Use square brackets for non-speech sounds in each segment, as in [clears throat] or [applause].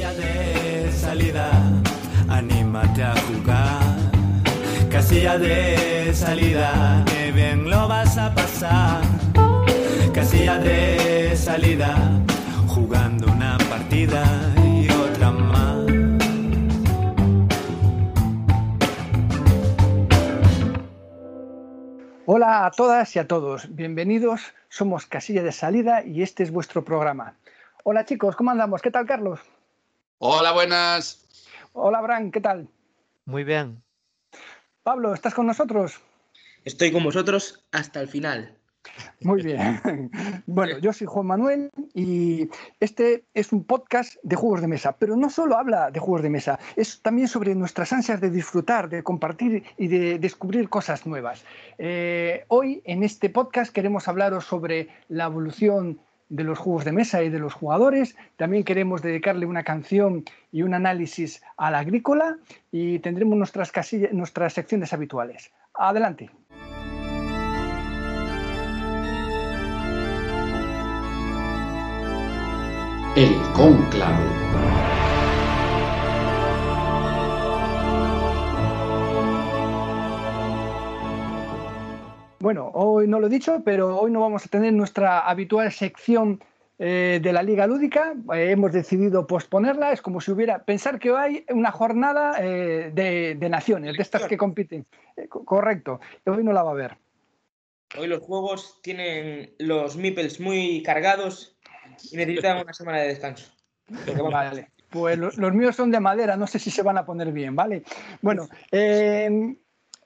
Casilla de salida, anímate a jugar. Casilla de salida, que bien lo vas a pasar. Casilla de salida, jugando una partida y otra más. Hola a todas y a todos, bienvenidos, somos Casilla de Salida y este es vuestro programa. Hola chicos, ¿cómo andamos? ¿Qué tal Carlos? Hola, buenas. Hola Bran, ¿qué tal? Muy bien. Pablo, ¿estás con nosotros? Estoy con vosotros hasta el final. Muy bien. [laughs] Bueno, yo soy Juan Manuel y este es un podcast de juegos de mesa, pero no solo habla de juegos de mesa, es también sobre nuestras ansias de disfrutar, de compartir y de descubrir cosas nuevas. Eh, hoy en este podcast queremos hablaros sobre la evolución de los juegos de mesa y de los jugadores. También queremos dedicarle una canción y un análisis a la agrícola y tendremos nuestras, casillas, nuestras secciones habituales. Adelante. El cónclave. Bueno, hoy no lo he dicho, pero hoy no vamos a tener nuestra habitual sección eh, de la Liga Lúdica. Eh, hemos decidido posponerla. Es como si hubiera. Pensar que hoy hay una jornada eh, de, de naciones, de estas que compiten. Co- correcto. Hoy no la va a haber. Hoy los juegos tienen los meeples muy cargados y necesitan una semana de descanso. Vale. Pues lo- los míos son de madera, no sé si se van a poner bien, ¿vale? Bueno, eh,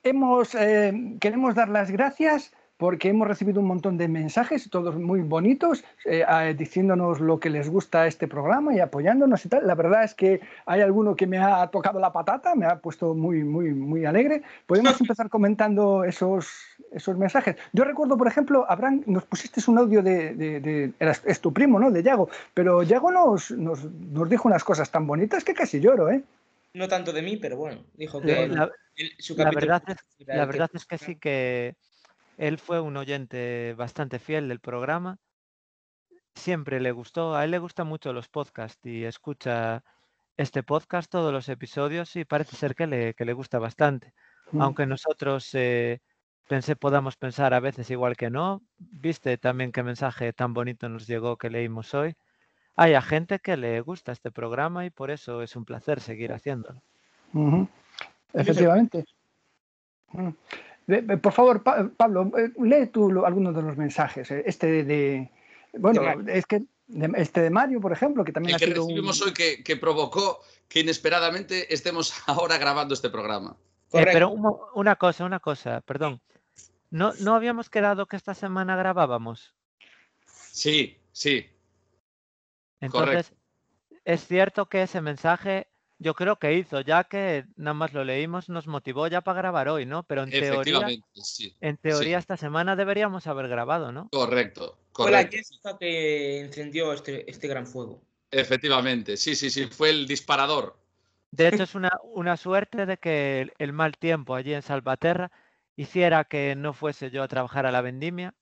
hemos, eh, queremos dar las gracias porque hemos recibido un montón de mensajes, todos muy bonitos, eh, diciéndonos lo que les gusta este programa y apoyándonos y tal. La verdad es que hay alguno que me ha tocado la patata, me ha puesto muy, muy, muy alegre. Podemos [laughs] empezar comentando esos, esos mensajes. Yo recuerdo, por ejemplo, Abraham, nos pusiste un audio de, de- de- eras- es tu primo, ¿no? De Yago, pero Yago nos, nos, nos dijo unas cosas tan bonitas que casi lloro, ¿eh? No tanto de mí, pero bueno, dijo que La, el- su la verdad es, la el que- verdad es que sí que él fue un oyente bastante fiel del programa. Siempre le gustó, a él le gustan mucho los podcasts y escucha este podcast, todos los episodios, y parece ser que le, que le gusta bastante. Mm. Aunque nosotros eh, pensé, podamos pensar a veces igual que no, viste también qué mensaje tan bonito nos llegó que leímos hoy. Hay a gente que le gusta este programa y por eso es un placer seguir haciéndolo. Efectivamente. Por favor, Pa- Pablo, eh, lee tú algunos de los mensajes. eh, Este de, de- bueno, De es que de- este de Mario, por ejemplo, que también El ha que sido un- recibimos hoy que, que provocó que inesperadamente estemos [laughs] ahora grabando este programa. Eh, pero un una cosa, una cosa, perdón. ¿No, ¿No habíamos quedado que esta semana grabábamos? Sí, sí. Entonces, es cierto que ese mensaje yo creo que hizo, ya que nada más lo leímos, nos motivó ya para grabar hoy, ¿no? Pero en teoría, sí. en teoría esta semana deberíamos haber grabado, ¿no? Correcto, Fue la que encendió este, este gran fuego. Efectivamente, sí, sí, sí. Fue el disparador. De hecho, es una, una suerte de que el, el mal tiempo allí en Salvaterra hiciera que no fuese yo a trabajar a la vendimia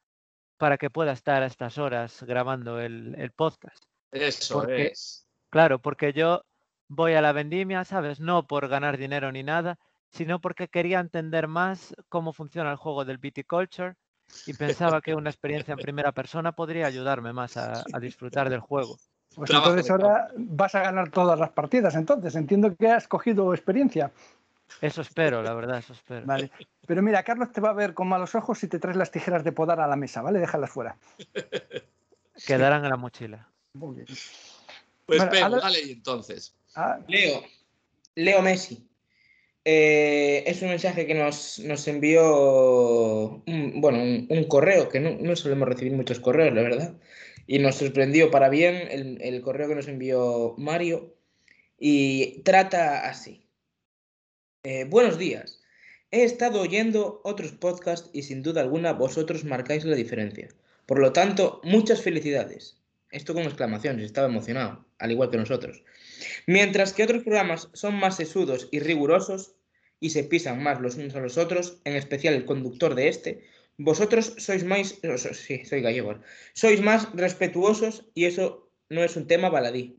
para que pueda estar a estas horas grabando el, el podcast. Eso Porque- es. Claro, porque yo voy a la vendimia, ¿sabes? No por ganar dinero ni nada, sino porque quería entender más cómo funciona el juego del viticulture y pensaba que una experiencia en [laughs] primera persona podría ayudarme más a, a disfrutar del juego. Pues Trabajo entonces ahora vas a ganar todas las partidas. Entonces, entiendo que has cogido experiencia. Eso espero, la verdad, eso espero. Vale. Pero mira, Carlos te va a ver con malos ojos si te traes las tijeras de podar a la mesa, ¿vale? Déjalas fuera. Quedarán en la mochila. Muy bien. Pues Bueno, dale y entonces. Ah, Leo, Leo Messi. Eh, es un mensaje que nos, nos envió un, bueno, un, un correo, que no, no solemos recibir muchos correos, la verdad. Y nos sorprendió para bien el, el correo que nos envió Mario. Y trata así. Eh, buenos días. He estado oyendo otros podcasts y sin duda alguna vosotros marcáis la diferencia. Por lo tanto, muchas felicidades. Esto con exclamaciones, estaba emocionado, al igual que nosotros. Mientras que otros programas son más sesudos y rigurosos y se pisan más los unos a los otros, en especial el conductor de este, vosotros sois más, sí, soy gallego, sois más respetuosos y eso no es un tema baladí.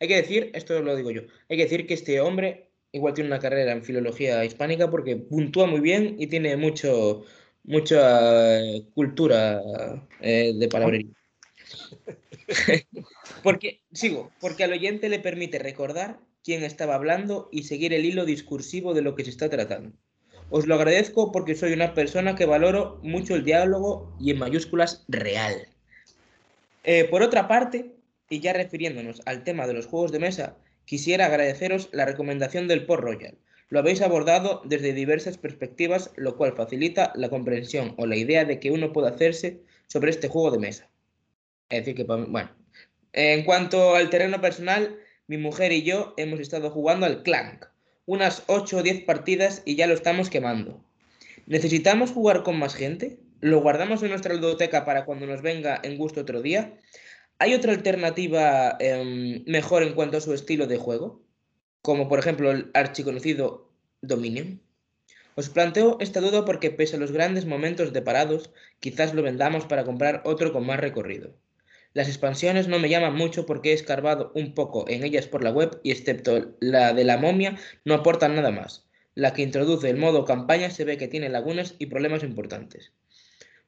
Hay que decir, esto lo digo yo, hay que decir que este hombre igual tiene una carrera en filología hispánica porque puntúa muy bien y tiene mucho, mucha cultura eh, de palabrería. [laughs] porque, sigo, porque al oyente le permite recordar quién estaba hablando y seguir el hilo discursivo de lo que se está tratando. Os lo agradezco porque soy una persona que valoro mucho el diálogo y en mayúsculas real. Eh, por otra parte, y ya refiriéndonos al tema de los juegos de mesa, quisiera agradeceros la recomendación del Port Royal. Lo habéis abordado desde diversas perspectivas, lo cual facilita la comprensión o la idea de que uno puede hacerse sobre este juego de mesa. Es decir, que, bueno, en cuanto al terreno personal, mi mujer y yo hemos estado jugando al Clank, unas 8 o 10 partidas y ya lo estamos quemando. ¿Necesitamos jugar con más gente? ¿Lo guardamos en nuestra ludoteca para cuando nos venga en gusto otro día? ¿Hay otra alternativa em, mejor en cuanto a su estilo de juego? Como por ejemplo el archiconocido Dominion. Os planteo esta duda porque pese a los grandes momentos de parados, quizás lo vendamos para comprar otro con más recorrido. Las expansiones no me llaman mucho porque he escarbado un poco en ellas por la web y excepto la de la momia no aportan nada más. La que introduce el modo campaña se ve que tiene lagunas y problemas importantes.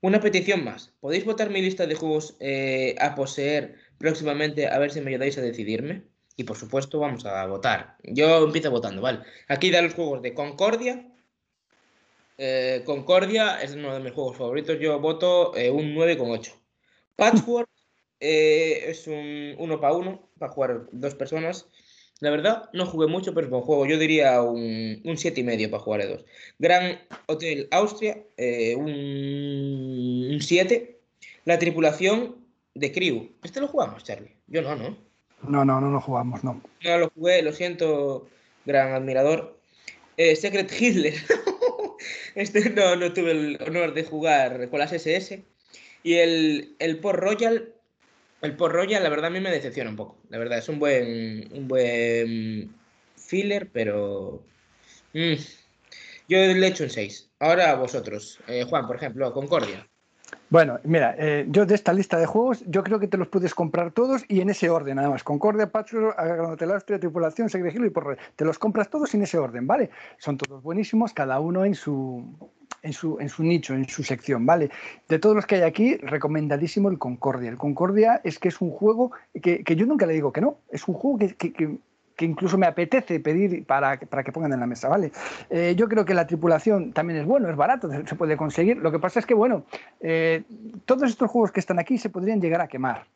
Una petición más. ¿Podéis votar mi lista de juegos eh, a poseer próximamente a ver si me ayudáis a decidirme? Y por supuesto vamos a votar. Yo empiezo votando, ¿vale? Aquí da los juegos de Concordia. Eh, Concordia es uno de mis juegos favoritos. Yo voto eh, un 9,8. Patchwork eh, es un uno para uno, para jugar dos personas. La verdad, no jugué mucho, pero es buen juego. Yo diría un, un y medio para jugar a dos. Gran Hotel Austria, eh, un 7. La tripulación de Crew. ¿Este lo jugamos, Charlie? Yo no, ¿no? No, no, no lo jugamos, no. No lo jugué, lo siento, gran admirador. Eh, Secret Hitler. [laughs] este no, no tuve el honor de jugar con las SS. Y el, el Port Royal, el Port Royal, la verdad, a mí me decepciona un poco. La verdad, es un buen, un buen filler, pero. mm, yo le he hecho un 6. Ahora vosotros. Eh, Juan, por ejemplo, Concordia. Bueno, mira, eh, yo de esta lista de juegos, yo creo que te los puedes comprar todos y en ese orden, además. Concordia, Patchwork, Gran Austria, Tripulación, Secret Hill y por Te los compras todos en ese orden, ¿vale? Son todos buenísimos, cada uno en su, en su, en su nicho, en su sección, ¿vale? De todos los que hay aquí, recomendadísimo el Concordia. El Concordia es que es un juego que, que yo nunca le digo que no, es un juego que, que- incluso me apetece pedir para, para que pongan en la mesa, ¿vale? Eh, yo creo que la tripulación también es bueno, es barato, se puede conseguir. Lo que pasa es que, bueno, eh, todos estos juegos que están aquí se podrían llegar a quemar,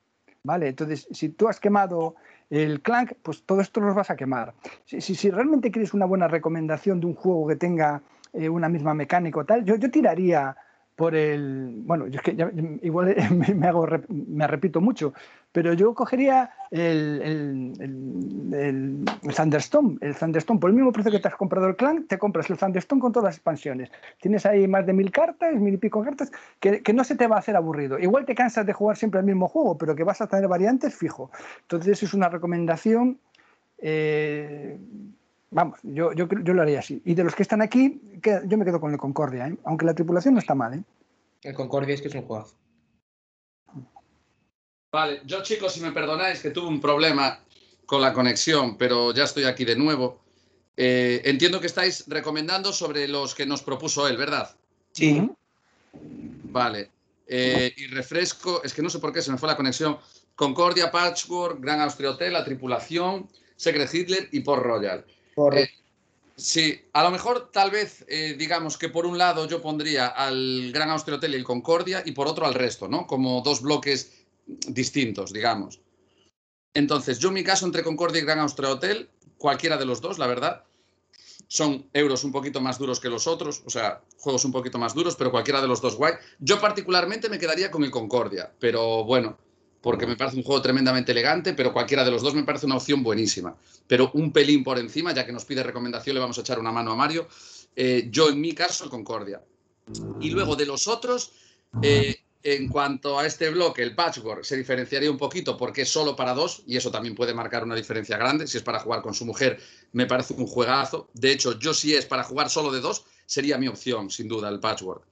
¿vale? Entonces, si tú has quemado el Clank, pues todo esto los vas a quemar. Si, si realmente quieres una buena recomendación de un juego que tenga eh, una misma mecánica o tal, yo, yo tiraría por el. Bueno, es que ya- igual [laughs] me, hago, me repito mucho, pero yo cogería el, el, el, el- Thunderstone. El Thunderstone, por el mismo precio que te has comprado el Clank, te compras el Thunderstone con todas las expansiones. Tienes ahí más de mil cartas, mil y pico cartas, que, que no se te va a hacer aburrido. Igual te cansas de jugar siempre el mismo juego, pero que vas a tener variantes fijo. Entonces, es una recomendación. eh, Vamos, yo, yo, lo haría así. Y de los que están aquí, que- yo me quedo con el Concordia, ¿eh? aunque la tripulación no está mal. ¿eh? El Concordia es que es un juegazo. Vale, yo chicos, si me perdonáis que tuve un problema con la conexión, pero ya estoy aquí de nuevo. Eh, entiendo que estáis recomendando sobre los que nos propuso él, ¿verdad? Sí. Vale. Eh, y refresco, es que no sé por qué se me fue la conexión. Concordia, Patchwork, Gran Austria Hotel, La Tripulación, Secret Hitler y Port Royal. Correcto. Sí, a lo mejor tal vez eh, digamos que por un lado yo pondría al Gran Austria Hotel y el Concordia y por otro al resto, ¿no? Como dos bloques distintos, digamos. Entonces, yo en mi caso entre Concordia y Gran Austria Hotel, cualquiera de los dos, la verdad, son euros un poquito más duros que los otros, o sea, juegos un poquito más duros, pero cualquiera de los dos guay. Yo particularmente me quedaría con el Concordia, pero bueno, porque me parece un juego tremendamente elegante, pero cualquiera de los dos me parece una opción buenísima. Pero un pelín por encima, ya que nos pide recomendación, le vamos a echar una mano a Mario. Eh, yo en mi caso el Concordia. Y luego de los otros, eh, en cuanto a este bloque, el Patchwork se diferenciaría un poquito porque es solo para dos y eso también puede marcar una diferencia grande. Si es para jugar con su mujer, me parece un juegazo. De hecho, yo si es para jugar solo de dos, sería mi opción, sin duda, el Patchwork.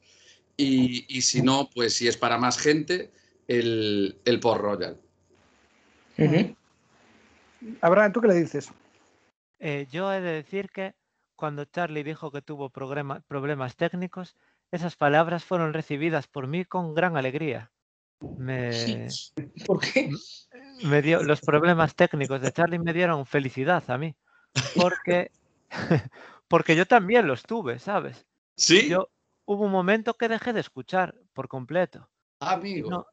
Y, y si no, pues si es para más gente, el, el Port Royal. Ujú. Abraham, ¿tú qué le dices? Eh, yo he de decir que cuando Charlie dijo que tuvo problemas técnicos, esas palabras fueron recibidas por mí con gran alegría. Me, ¿Por qué? me dio, los problemas técnicos de Charlie me dieron felicidad a mí, porque, [laughs] porque yo también los tuve, ¿sabes? ¿Sí? Yo hubo un momento que dejé de escuchar por completo. Amigo. No,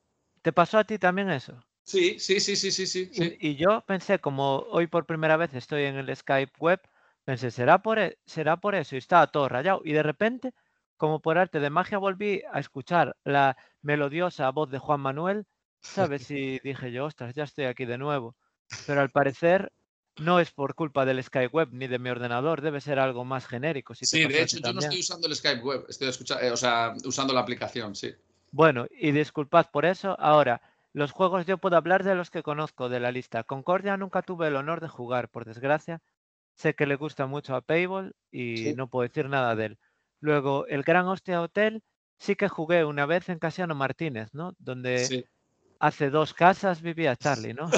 ¿Te pasó a ti también eso? Sí, sí, sí, sí, sí, sí. Y, y yo pensé, como hoy por primera vez estoy en el Skype web, pensé, ¿será por, e- será por eso? Y estaba todo rayado. Y de repente, como por arte de magia, volví a escuchar la melodiosa voz de Juan Manuel, ¿sabes? [laughs] Y dije yo, ostras, ya estoy aquí de nuevo. Pero al parecer no es por culpa del Skype web ni de mi ordenador, debe ser algo más genérico. Si Sí, de hecho, yo no estoy usando el Skype web, estoy escucha- eh, o sea, usando la aplicación, sí. Bueno, y disculpad por eso. Ahora, los juegos yo puedo hablar de los que conozco de la lista. Concordia nunca tuve el honor de jugar, por desgracia. Sé que le gusta mucho a Payball y Sí. no puedo decir nada de él. Luego, el Gran Hostia Hotel sí que jugué una vez en Casiano Martínez, ¿no? Donde Sí, hace dos casas vivía Charlie, ¿no?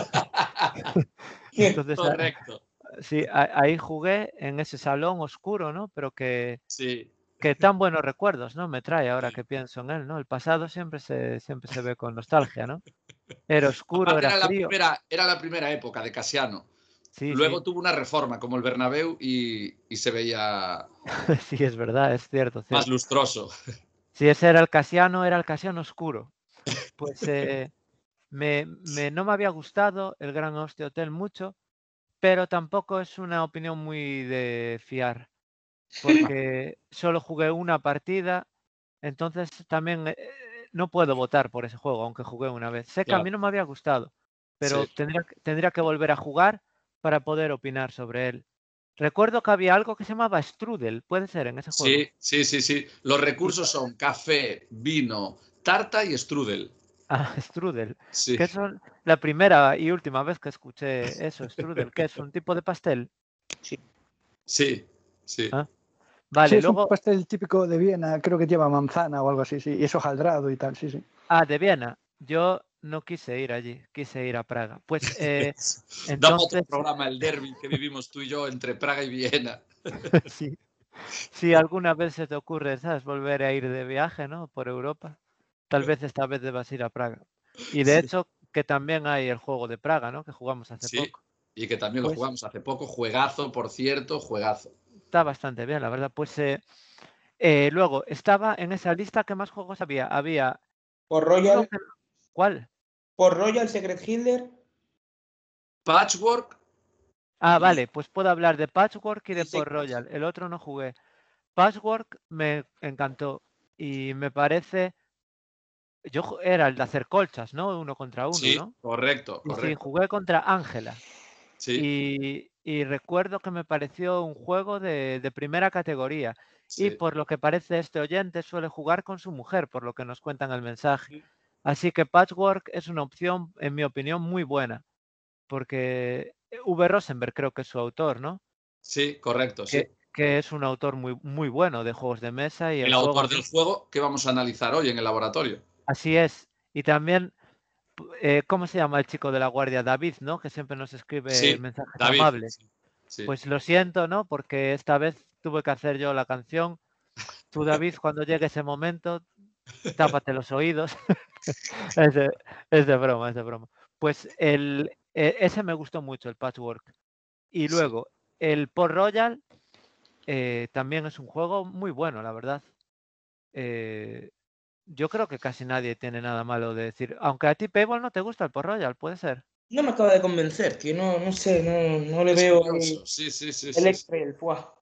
[laughs] Entonces, correcto. sí, ahí jugué en ese salón oscuro, ¿no? Pero que, Sí, que tan buenos recuerdos, ¿no? Me trae ahora que pienso en él, ¿no? El pasado siempre se, siempre se ve con nostalgia, ¿no? Era oscuro, Aparte, era era, la frío. primera, era la primera época de Casiano. Sí, Luego sí. tuvo una reforma como el Bernabéu y, y se veía [laughs] sí, es verdad, es cierto. más cierto. lustroso. Si ese era el Casiano, era el Casiano oscuro. Pues [laughs] eh, me, me- no me había gustado el Gran Hostia Hotel mucho, pero tampoco es una opinión muy de fiar, porque solo jugué una partida, entonces también eh, no puedo votar por ese juego, aunque jugué una vez. Sé que a mí no me había gustado, pero Sí. tendría, que- tendría que volver a jugar para poder opinar sobre él. Recuerdo que había algo que se llamaba Strudel, puede ser en ese juego. Sí, sí, sí, sí. Los recursos son café, vino, tarta y strudel. Ah, [laughs] Strudel. Sí. Que son la primera y última vez que escuché eso, Strudel, que es un tipo de pastel. Sí, sí. Ah, Vale, sí, es luego. un pastel típico de Viena, creo que lleva manzana o algo así, sí, y eso jaldrado y tal, sí, sí. Ah, de Viena. Yo no quise ir allí, quise ir a Praga. Pues [laughs] eh, Damos otro programa, el derby que vivimos tú y yo entre Praga y Viena. [laughs] sí. Si alguna vez se te ocurre, ¿sabes? Volver a ir de viaje, ¿no? Por Europa, tal vez esta vez debas ir a Praga. Y de Sí. hecho, que también hay el juego de Praga, ¿no? Que jugamos hace Sí. poco. Y que también lo Pues- jugamos hace poco. Juegazo, por cierto, juegazo. Está bastante bien, la verdad. Pues eh, eh, luego, estaba en esa lista, ¿qué más juegos había? Había. Por Royal, ¿Cuál? por Royal Secret Hitler. Patchwork, Ah, vale, pues puedo hablar de Patchwork y de Port Royal. El otro no jugué. Patchwork me encantó y me parece. Yo era el de hacer colchas, ¿no? Uno contra uno, sí, ¿no? correcto, Y sí, correcto. jugué contra Ángela. Sí, Y, y recuerdo que me pareció un juego de, de primera categoría. Y por lo que parece este oyente suele jugar con su mujer, por lo que nos cuentan el mensaje. Sí. Así que Patchwork es una opción, en mi opinión, muy buena. Porque V. Rosenberg creo que es su autor, ¿no? Sí, correcto, sí. Que, que es un autor muy, muy bueno de juegos de mesa. Y el, autor del juego que vamos a analizar hoy en el laboratorio. Así es. Y también, eh, ¿cómo se llama el chico de la guardia? David, ¿no? Que siempre nos escribe Sí, mensajes David. amables. sí, sí. Pues lo siento, ¿no? Porque esta vez tuve que hacer yo la canción. Tú, David, [laughs] cuando llegue ese momento, tápate los oídos. [laughs] es, de, es de broma, es de broma. Pues el, e- ese me gustó mucho, el Patchwork. Y luego, el Port Royal eh, también es un juego muy bueno, la verdad. Eh, yo creo que casi nadie tiene nada malo de decir. Aunque a ti, Payball, no te gusta el Port Royal, puede ser. No me acaba de convencer, que no, no sé, no, no le Es veo curioso, el, Sí, sí, sí. el sí, sí. extra y el fuá.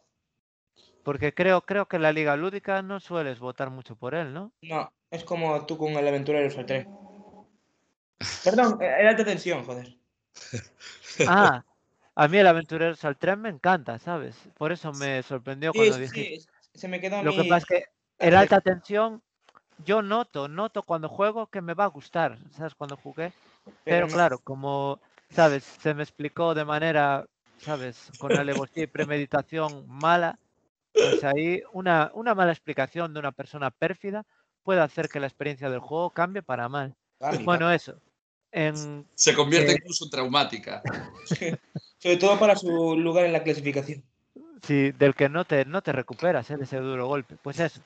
Porque creo, creo que en la Liga Lúdica no sueles votar mucho por él, ¿no? No, es como tú con el aventurero al 3. Perdón, eh, era alta tensión, joder. [laughs] Ah, a mí el Aventurero al tren me encanta, ¿sabes? Por eso me sorprendió Sí, cuando sí, se me quedó Lo que pasa es que el alta tensión, yo noto, noto cuando juego que me va a gustar, ¿sabes? Cuando jugué. Pero claro, como, ¿sabes? Se me explicó de manera, ¿sabes? Con [laughs] alevosía y premeditación mala, pues ahí una, una mala explicación de una persona pérfida puede hacer que la experiencia del juego cambie para mal. Cambia. Bueno, eso. en Se convierte Eh. incluso en traumática. [laughs] Sobre todo para su lugar en la clasificación. Sí, del que no te, no te recuperas ¿eh? ese duro golpe. Pues eso.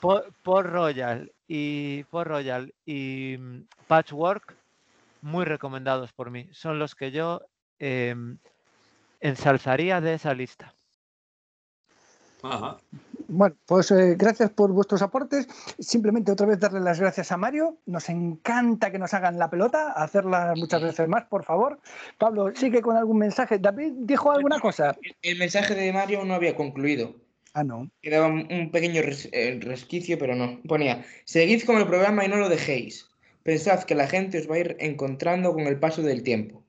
Por, por Royal y por Royal y mm, Patchwork, muy recomendados por mí. Son los que yo em, ensalzaría de esa lista. Ajá. Bueno, pues eh, gracias por vuestros aportes. Simplemente otra vez darle las gracias a Mario. Nos encanta que nos hagan la pelota, hacerla muchas veces más, por favor. Pablo, sigue con algún mensaje. David dijo alguna cosa. El, el mensaje de Mario no había concluido. Ah, no. Quedaba un pequeño res- eh, resquicio, pero no. Ponía, seguid con el programa y no lo dejéis. Pensad que la gente os va a ir encontrando con el paso del tiempo.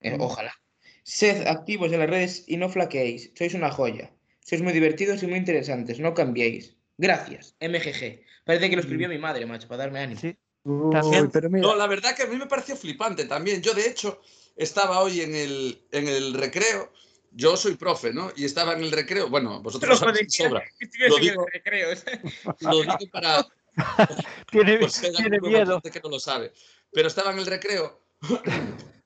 Eh, Mm. ojalá. Sed activos en las redes y no flaqueéis. Sois una joya. Sois muy divertidos y muy interesantes. No cambiéis. Gracias, MGG. Parece que lo escribió mi madre, macho, para darme ánimo. Sí, Uy, También- pero mira, No, la verdad que a mí me pareció flipante también. Yo, de hecho, estaba hoy en el, en el recreo. Yo soy profe, ¿no? Y estaba en el recreo. Bueno, vosotros [laughs] lo sabéis sobra. Lo digo- Lo digo para, [laughs] tiene, algún miedo. oyente que no lo sabe. Pero estaba en el recreo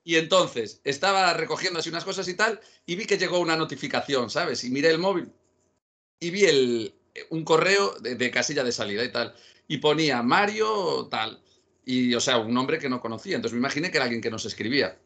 y entonces estaba recogiendo así unas cosas y tal y vi que llegó una notificación, ¿sabes? Y miré el móvil y vi el, un correo de, de casilla de salida y tal. Y ponía Mario tal. Y, o sea, un nombre que no conocía. Entonces me imaginé que era alguien que nos escribía.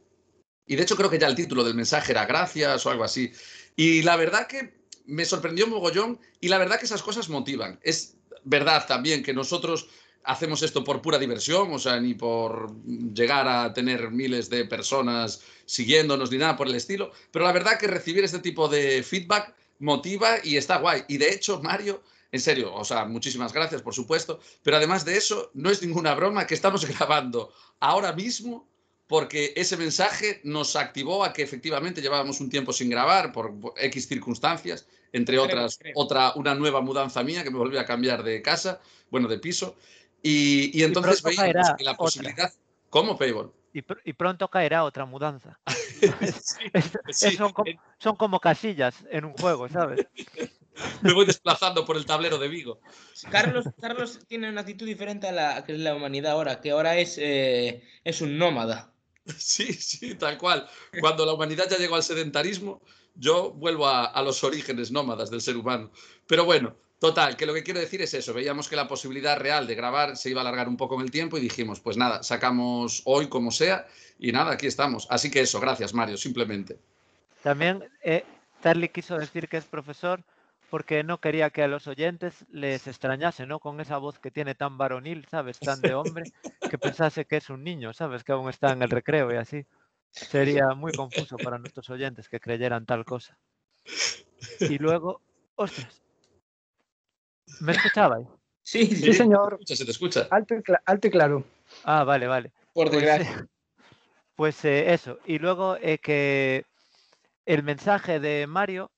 Y de hecho creo que ya el título del mensaje era gracias o algo así. Y la verdad que me sorprendió mogollón y la verdad que esas cosas motivan. Es verdad también que nosotros hacemos esto por pura diversión, o sea, ni por llegar a tener miles de personas siguiéndonos ni nada por el estilo, pero la verdad que recibir este tipo de feedback motiva y está guay. Y de hecho, Mario, en serio, o sea, muchísimas gracias, por supuesto, pero además de eso, no es ninguna broma que estamos [laughs] grabando ahora mismo porque ese mensaje nos activó a que efectivamente llevábamos un tiempo sin grabar por X circunstancias, entre Creo, otras, creo. otra, una nueva mudanza mía que me volví a cambiar de casa, bueno, de piso, y, y entonces pronto veíamos caerá que la otra. posibilidad... ¿Cómo, Payball? Y, pr- y pronto caerá otra mudanza. [laughs] Sí, Es- sí, es- son, como, son como casillas en un juego, ¿sabes? [laughs] me voy desplazando por el tablero de Vigo. Carlos, Carlos tiene una actitud diferente a la que es la humanidad ahora, que ahora es, eh, es un nómada. Sí, sí, tal cual. Cuando la humanidad ya llegó al sedentarismo, yo vuelvo a, a los orígenes nómadas del ser humano. Pero bueno, total, que lo que quiero decir es eso. Veíamos que la posibilidad real de grabar se iba a alargar un poco en el tiempo y dijimos, pues nada, sacamos hoy como sea y nada, aquí estamos. Así que eso, gracias Mario, simplemente. También eh, Charlie quiso decir que es profesor porque no quería que a los oyentes les extrañase, ¿no? Con esa voz que tiene tan varonil, ¿sabes? Tan de hombre, que pensase que es un niño, ¿sabes? Que aún está en el recreo y así. Sería muy confuso para nuestros oyentes que creyeran tal cosa. Y luego, ostras, ¿me escuchabais? Sí, sí, sí, señor. Escucha, se te escucha. Alto y, cla- alto y claro. Ah, vale, vale. por Pues, desgracia. eh, pues eh, eso. Y luego eh, que el mensaje de Mario,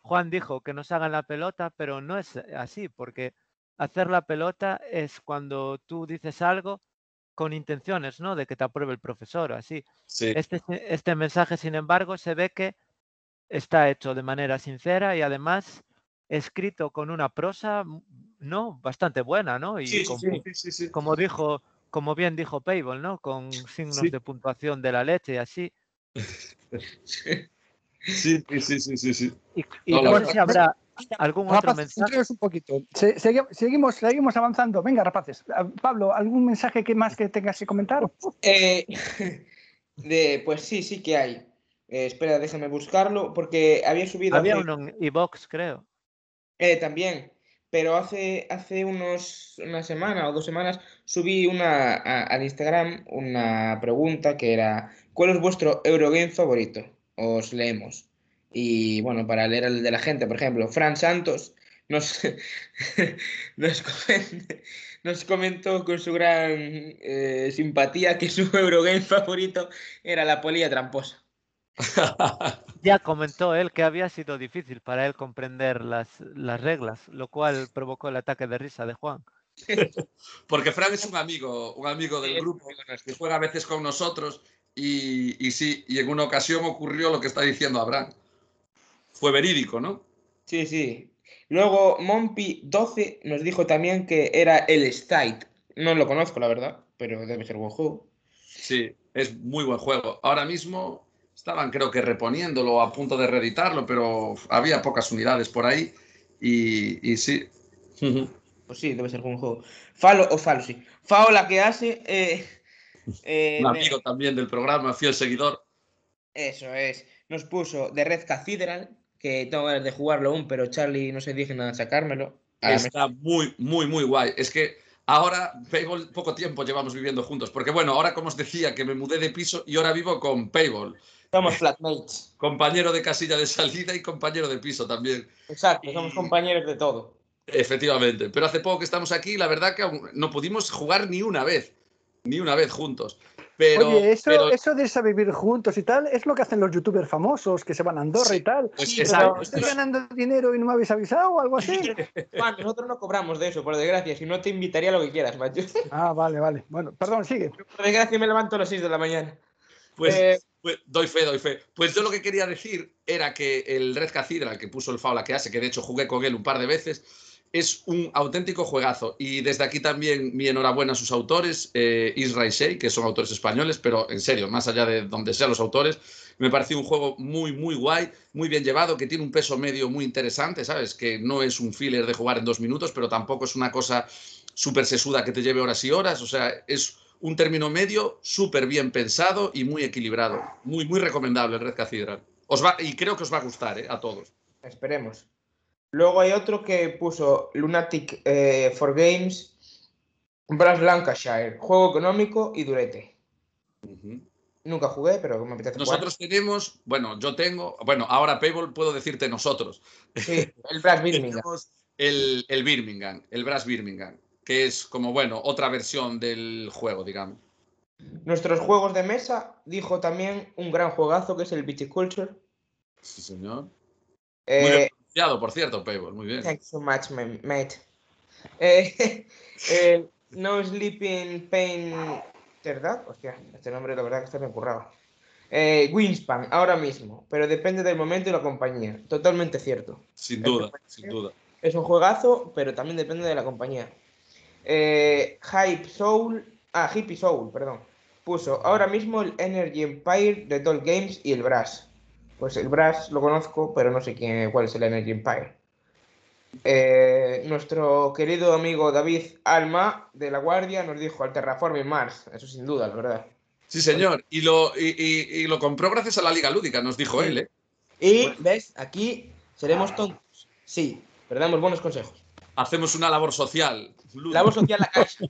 Juan dijo que nos hagan la pelota, pero no es así, porque hacer la pelota es cuando tú dices algo con intenciones, ¿no? De que te apruebe el profesor o así. Sí. Este, este mensaje, sin embargo, se ve que está hecho de manera sincera y además escrito con una prosa, m- ¿no? Bastante buena, ¿no? Y Sí, con sí, pu- sí, sí, sí. como dijo, como bien dijo Payball, ¿no? Con signos Sí. de puntuación de la leche y así. [laughs] Sí, sí, sí, sí, sí, sí. Y, y No, no sé si habrá algún otro mensaje. un poquito. Se- segui- seguimos, seguimos avanzando. Venga, rapaces. Ah, Pablo, ¿algún mensaje que más que tengas que comentar? Eh, [laughs] de, pues sí, sí que hay. Eh, espera, déjame buscarlo, porque había subido Había hace- uno en iVox, creo. Eh, también, pero hace, hace unos, una semana o dos semanas subí una, a- al Instagram una pregunta que era ¿cuál es vuestro Eurogame favorito? Os leemos. Y bueno, para leer el de la gente, por ejemplo, Fran Santos nos, [laughs] nos, comen- nos comentó con su gran eh, simpatía que su Eurogame favorito era la polilla tramposa. Ya comentó él que había sido difícil para él comprender las, las reglas, lo cual provocó el ataque de risa de Juan. Porque Fran es un amigo, un amigo del grupo que juega a veces con nosotros y, y sí, y en una ocasión ocurrió lo que está diciendo Abraham. Fue verídico, ¿no? Sí, sí. Luego Mompi12 nos dijo también que era el State. No lo conozco, la verdad, pero debe ser buen juego. Sí, es muy buen juego. Ahora mismo estaban creo que reponiéndolo, a punto de reeditarlo, pero había pocas unidades por ahí y, y sí. Pues sí, debe ser un juego. Falo o Falo, sí. Fao la que hace. eh, eh, Un amigo también del programa, fiel seguidor. Eso es. Nos puso de Red Cathedral, que tengo ganas de jugarlo aún, pero Charlie no se digna de sacármelo. Ah, Está muy, muy, muy guay. Es que ahora, Payball, poco tiempo llevamos viviendo juntos. Porque bueno, ahora como os decía que me mudé de piso y ahora vivo con Payball. Somos flatmates. Compañero de casilla de salida y compañero de piso también. Exacto, somos Y- compañeros de todo. Efectivamente. Pero hace poco que estamos aquí, la verdad que no pudimos jugar ni una vez. Ni una vez juntos. Pero, Oye, eso, pero- eso de irse a vivir juntos y tal, es lo que hacen los youtubers famosos que se van a Andorra Sí, y tal. pues Sí, exacto. Pero, ¿Estoy ganando dinero y no me habéis avisado o algo así? Juan, nosotros no cobramos de eso, por desgracia. Si no, te invitaría a lo que quieras, macho. Ah, vale, vale. Bueno, perdón, sigue. Por desgracia, me levanto a las 6 de la mañana. Pues, Eh, pues, doy fe, doy fe. Pues yo lo que quería decir era que el Red Cathedral que puso el Faula que hace, que de hecho jugué con él un par de veces, es un auténtico juegazo. Y desde aquí también mi enhorabuena a sus autores, eh, Isra y Shea, que son autores españoles, pero en serio, más allá de donde sean los autores, me pareció un juego muy, muy guay, muy bien llevado, que tiene un peso medio muy interesante, ¿sabes? Que no es un filler de jugar en dos minutos, pero tampoco es una cosa súper sesuda que te lleve horas y horas. O sea, es un término medio súper bien pensado y muy equilibrado. Muy, muy recomendable el Red Cathedral. Os va, y creo que os va a gustar, ¿eh? A todos. Esperemos. Luego hay otro que puso Lunatic eh, for Games, Brass Lancashire, juego económico y durete. Nunca jugué, pero me apetece jugar. Nosotros tenemos, bueno, yo tengo, bueno, ahora Payball puedo decirte nosotros. Sí, el Brass [laughs] Birmingham. Tenemos el, el Birmingham, el Brass Birmingham, que es como, bueno, otra versión del juego, digamos. Nuestros juegos de mesa dijo también un gran juegazo que es el Viticulture. Sí, señor. Muy Eh, bien pronunciado, por cierto, Payball, muy bien. Thanks so much, ma- mate. Eh, [laughs] el no Sleeping Pain. ¿Verdad? Hostia, este nombre la verdad que está bien currado. Eh, Wingspan, ahora mismo, pero depende del momento y la compañía. Totalmente cierto. Sin duda, sin duda. Es un juegazo, pero también depende de la compañía. Eh, Hype Soul. Ah, Hippie Soul, perdón. Puso ahora mismo el Energy Empire de Doll Games y el Brass. Pues el Brass lo conozco, pero no sé quién, cuál es el Energy Empire. Eh, nuestro querido amigo David Alma de La Guardia nos dijo al Terraforming Mars. Eso sin duda, la verdad. Sí, señor. Y lo, y, y- y lo compró gracias a la Liga Lúdica, nos dijo él, ¿eh? Y, ¿ves? Aquí seremos tontos. Sí, pero damos buenos consejos. Hacemos una labor social. lúdica. La voz social la [laughs] caixa.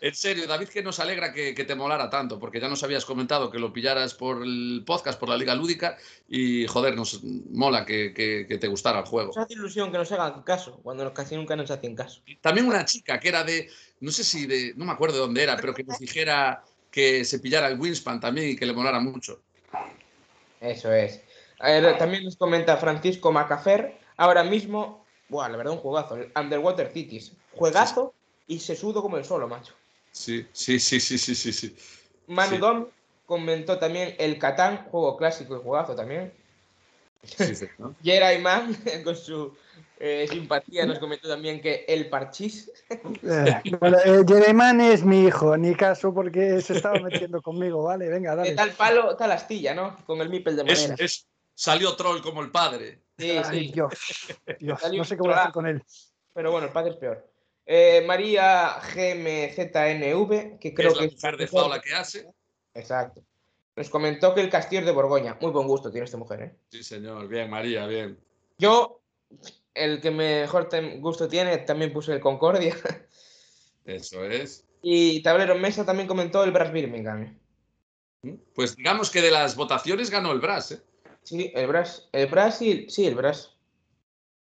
En serio, David, que nos alegra que, que te molara tanto, porque ya nos habías comentado que lo pillaras por el podcast, por la Liga Lúdica, y joder, nos mola que, que- que te gustara el juego. Nos hace ilusión que nos hagan caso, cuando casi nunca nos hacen caso. También una chica que era de, no sé si de, no me acuerdo de dónde era, pero que nos dijera que se pillara el Winspan también y que le molara mucho. Eso es. A ver, también nos comenta Francisco Macafer, ahora mismo, buah, la verdad un juegazo, el Underwater Cities. Juegazo y se sudo como el solo, macho. Sí, sí, sí, sí, sí, sí. sí. Manu Sí. Dom comentó también el Catán, juego clásico y juegazo también. Sí, sí, ¿no? [laughs] Man, [laughs] con su eh, simpatía, nos comentó también que el Parchís. Eh, bueno, eh, es mi hijo, ni caso porque se estaba metiendo conmigo, ¿vale? Venga, De dale. tal palo, tal astilla, ¿no? Con el Mipel de Es, madera. es- salió troll como el padre. Sí, sí. Dios, [laughs] Dios, Salió no sé qué voy a hacer con él. Pero bueno, el padre es peor. Eh, María GMZNV, que Que creo es la que mujer de Faula que hace. Exacto. Nos comentó que el Castillo de Borgoña. Muy buen gusto tiene esta mujer, ¿eh? Sí, señor. Bien, María, bien. Yo, el que mejor gusto tiene, también puse el Concordia. [laughs] Eso es. Y Tablero Mesa también comentó el Brass Birmingham. Pues digamos que de las votaciones ganó el Brass, ¿eh? Sí, el Brass. El Brass y el- sí, el Brass.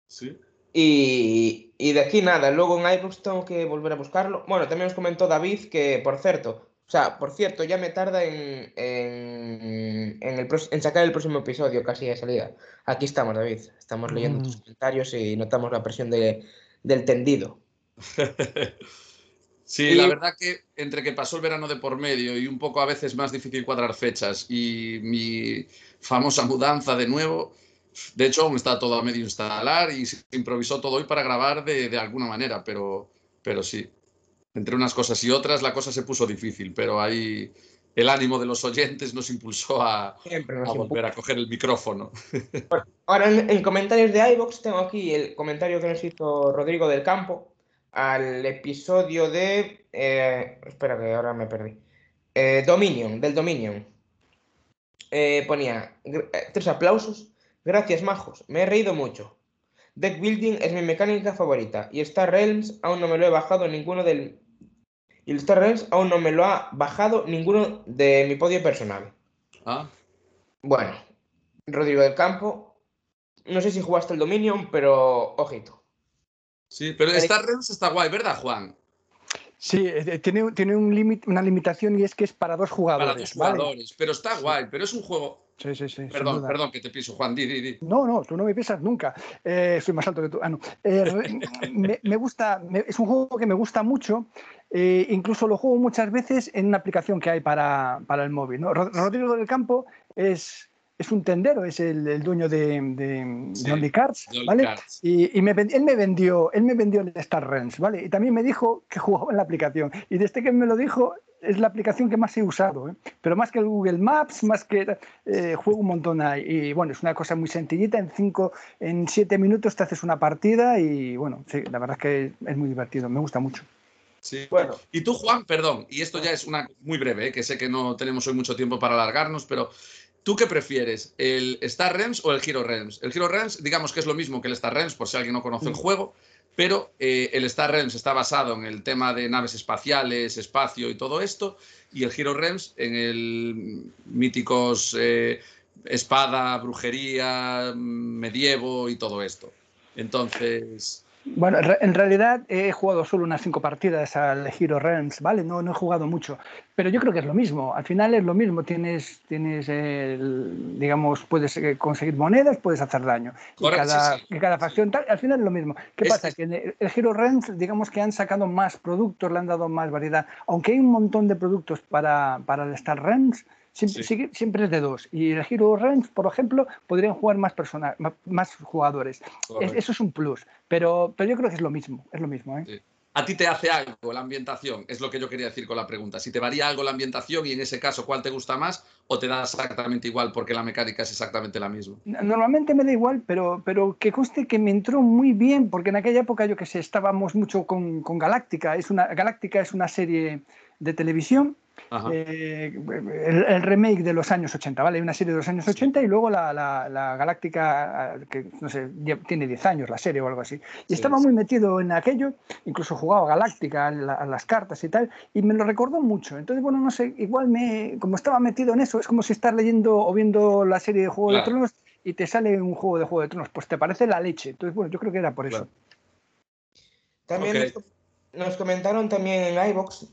Sí. Y, y de aquí nada, luego en iBooks tengo que volver a buscarlo. Bueno, también nos comentó David que, por cierto, o sea, por cierto, ya me tarda en, en, en el, en sacar el próximo episodio casi de salida. Aquí estamos, David. Estamos leyendo Mm. tus comentarios y notamos la presión de- del tendido. [laughs] Sí, Y- la verdad que entre que pasó el verano de por medio y un poco a veces más difícil cuadrar fechas y mi famosa mudanza de nuevo, de hecho aún está todo a medio instalar y se improvisó todo hoy para grabar de, de alguna manera, pero, pero sí. entre unas cosas y otras la cosa se puso difícil, pero ahí el ánimo de los oyentes nos impulsó a, Siempre nos a volver a coger el micrófono. Ahora en, en comentarios de iVoox tengo aquí el comentario que nos hizo Rodrigo del Campo al episodio de. eh, espera que ahora me perdí. Eh, Dominion, del Dominion. Eh, ponía eh, tres aplausos. Gracias, majos. Me he reído mucho. Deck Building es mi mecánica favorita. Y Star Realms aún no me lo he bajado ninguno del. Y el Star Realms aún no me lo ha bajado ninguno de mi podio personal. Ah, Bueno, Rodrigo del Campo. No sé si jugaste el Dominion, pero ojito. Sí, pero Star Realms está guay, ¿verdad, Juan? Sí, eh, tiene, tiene un límite- una limitación y es que es para dos jugadores. Para dos ¿vale? jugadores, pero está guay, pero es un juego... Sí, sí, sí. Perdón, perdón que te piso, Juan, di, di, di. No, no, tú no me pisas nunca. Eh, soy más alto que tú. Ah, no. Eh, me, me gusta, me- es un juego que me gusta mucho. eh, incluso lo juego muchas veces en una aplicación que hay para, para el móvil. ¿no? Rod- Rodrigo del Campo es, es un tendero, es el, el dueño de, de, Sí, de Only Cards, ¿vale? Cards. Y, y me él me vendió, él me vendió el Star Realms, ¿vale? Y también me dijo que jugaba en la aplicación. Y desde que me lo dijo, es la aplicación que más he usado, ¿eh? Pero más que el Google Maps, más que eh, juego un montón ahí. Y bueno, es una cosa muy sencillita. En cinco, en siete minutos te haces una partida y bueno, sí, la verdad es que es muy divertido. Me gusta mucho. Sí. Bueno. Y tú, Juan, perdón, y esto ya es una muy breve, ¿eh? que sé que no tenemos hoy mucho tiempo para alargarnos, pero ¿tú qué prefieres? ¿El Star Realms o el Hero Realms? El Hero Realms, digamos que es lo mismo que el Star Realms, por si alguien no conoce el juego, pero eh, el Star Realms está basado en el tema de naves espaciales, espacio y todo esto, y el Hero Realms en el míticos eh, espada, brujería, medievo y todo esto. Entonces, Bueno, en re- en realidad he jugado solo unas cinco partidas al Hero Realms, ¿vale? No, no he jugado mucho, pero yo creo que es lo mismo. Al final es lo mismo. Tienes, tienes el- digamos, puedes eh, conseguir monedas, puedes hacer daño. Y cada, sí, sí. y cada facción tal, al final es lo mismo. ¿Qué Es- pasa? es- Que en el, el Hero Realms, digamos que han sacado más productos, le han dado más variedad. Aunque hay un montón de productos para, para el Star Realms, siempre, Sí. sigue- siempre es de dos. Y el Hero Realms, por ejemplo, podrían jugar más personas, más, jugadores. Es- eso es un plus, pero, pero yo creo que es lo mismo, es lo mismo. ¿eh? Sí. ¿A ti te hace algo la ambientación? Es lo que yo quería decir con la pregunta. Si te varía algo la ambientación y en ese caso, ¿cuál te gusta más? ¿O te da exactamente igual porque la mecánica es exactamente la misma? Normalmente me da igual, pero, pero que conste que me entró muy bien, porque en aquella época, yo que sé, estábamos mucho con, con Galáctica. Es una, Galáctica es una serie de televisión, eh, el, el remake de los años 80, ¿vale? Hay una serie de los años 80 y luego la, la- la Galáctica, eh, que no sé, tiene 10 años la serie o algo así. Y Sí, estaba sí. muy metido en aquello, incluso jugaba Galáctica a, la- a las cartas y tal, y me lo recordó mucho. Entonces, bueno, no sé, igual me, como estaba metido en eso, es como si estás leyendo o viendo la serie de Juego Claro. de Tronos y te sale un juego de Juego de Tronos, pues te parece la leche. Entonces, bueno, yo creo que era por eso. Claro. También nos comentaron también en iBox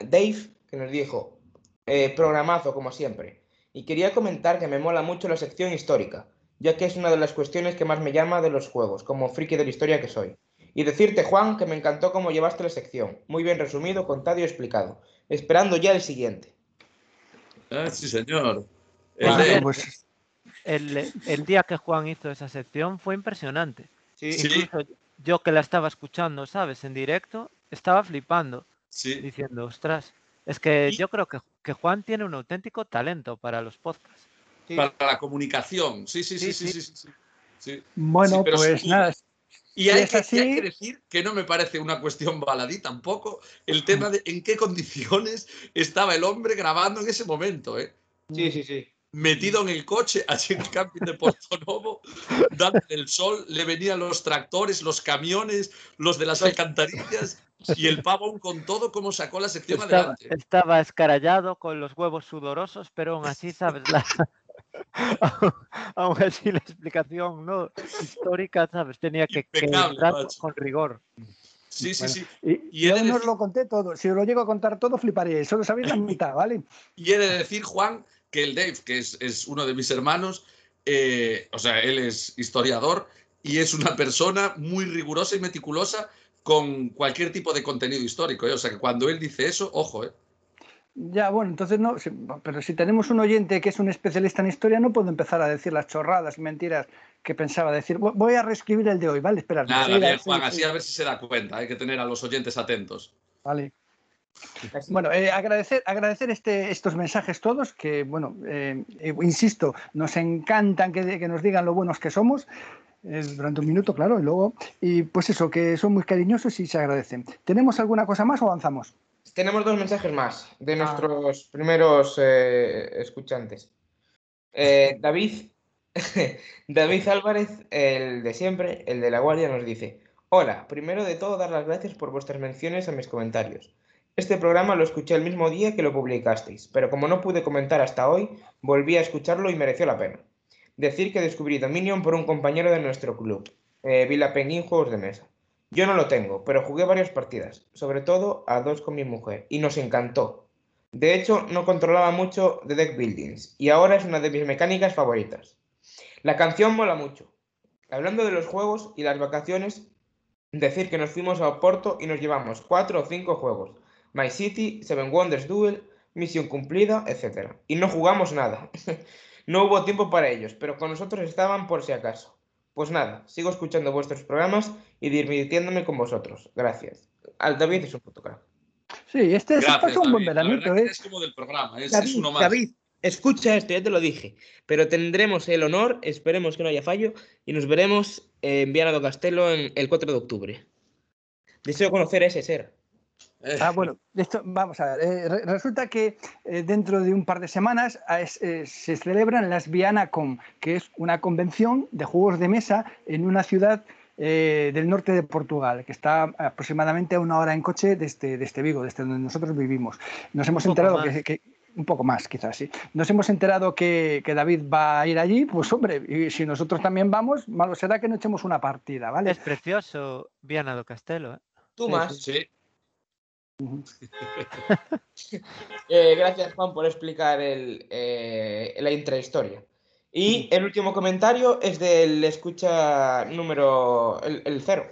Dave, que nos dijo, eh, programazo como siempre. Y quería comentar que me mola mucho la sección histórica, ya que es una de las cuestiones que más me llama de los juegos, como friki de la historia que soy. Y decirte, Juan, que me encantó cómo llevaste la sección. Muy bien resumido, contado y explicado. Esperando ya el siguiente. Ah, sí, señor. El de- pues, El, el día que Juan hizo esa sección fue impresionante. Sí, Sí. Incluso yo que la estaba escuchando, ¿sabes? En directo, estaba flipando, sí. diciendo, ostras, es que Y- yo creo que, que Juan tiene un auténtico talento para los podcasts. sí. Para la comunicación. Sí, sí, sí, Sí, sí, sí. sí, sí, sí. bueno, Sí, pero pues sí. nada. Y hay, es que, y hay que decir que no me parece una cuestión baladí tampoco el tema de en qué condiciones estaba el hombre grabando en ese momento, ¿eh? sí, sí, sí. Metido en el coche [laughs] allí en el camping de Porto Novo, dando el sol, le venían los tractores, los camiones, los de las alcantarillas, y el pavo aún con todo como sacó la sección Estaba, adelante. estaba escarallado con los huevos sudorosos, pero aún así, ¿sabes? La, [laughs] aún- así la explicación ¿no? histórica, ¿sabes? Tenía que, que entrar con rigor. Sí, sí, Bueno, sí. Y, Y y he de aún no os lo conté todo. Si os lo llego a contar todo, fliparéis. Solo sabéis la mitad, ¿vale? [laughs] Y he de decir, Juan, que el Dave, que es, es uno de mis hermanos, eh, o sea, él es historiador y es una persona muy rigurosa y meticulosa con cualquier tipo de contenido histórico. ¿eh? O sea, que cuando él dice eso, ojo, ¿eh? Ya, bueno, entonces no, pero si tenemos un oyente que es un especialista en historia, no puedo empezar a decir las chorradas y mentiras que pensaba decir. Vo- Voy a reescribir el de hoy, ¿vale? Esperad. Nada, bien, Juan, sí, así sí, a ver si se da cuenta. Hay que tener a los oyentes atentos. Vale. Así. Bueno, eh, agradecer, agradecer este, estos mensajes todos, que, bueno, eh, eh, insisto, nos encantan que, que nos digan lo buenos que somos. eh, durante un minuto, claro, y luego, y pues eso, que son muy cariñosos y se agradecen. ¿Tenemos alguna cosa más o avanzamos? Tenemos dos mensajes más de Ah. nuestros primeros eh, escuchantes. Eh, David, [laughs] David Álvarez, el de siempre, el de la Guardia, nos dice: Hola, primero de todo, dar las gracias por vuestras menciones a mis comentarios. Este programa lo escuché el mismo día que lo publicasteis, pero como no pude comentar hasta hoy, volví a escucharlo y mereció la pena. Decir que descubrí Dominion por un compañero de nuestro club, eh, Vila Penguin Juegos de Mesa. Yo no lo tengo, pero jugué varias partidas, sobre todo a dos con mi mujer, y nos encantó. De hecho, no controlaba mucho de deck buildings, y ahora es una de mis mecánicas favoritas. La canción mola mucho. Hablando de los juegos y las vacaciones, decir que nos fuimos a Oporto y nos llevamos cuatro o cinco juegos. My City, Seven Wonders Duel, Misión Cumplida, etc. Y no jugamos nada. [laughs] no hubo tiempo para ellos, pero con nosotros estaban por si acaso. Pues nada, sigo escuchando vuestros programas y divirtiéndome con vosotros. Gracias. Al David es un puto crack. Sí, este se Gracias, pasó un buen veranito, ¿eh? Es como del programa, es, es David, uno más. David, escucha esto, ya te lo dije. Pero tendremos el honor, esperemos que no haya fallo, y nos veremos en Viana do Castelo en el 4 de octubre. Deseo conocer a ese ser. Eh, Ah, bueno, esto, vamos a ver. eh, re- resulta que eh, dentro de un par de semanas ah, es- eh, se celebran las VianaCon, que es una convención de juegos de mesa en una ciudad eh, del norte de Portugal, que está aproximadamente a una hora en coche desde, desde Vigo, desde donde nosotros vivimos. Nos hemos enterado que, un poco más, quizás, sí. Nos hemos enterado que, que David va a ir allí, pues hombre, y si nosotros también vamos, malo será que no echemos una partida, ¿vale? Es precioso Viana do Castelo, ¿eh? Tú Sí, más. Sí. [laughs] Eh, gracias, Juan, por explicar el, eh, la intrahistoria. Y el último comentario es del escucha número el, el cero,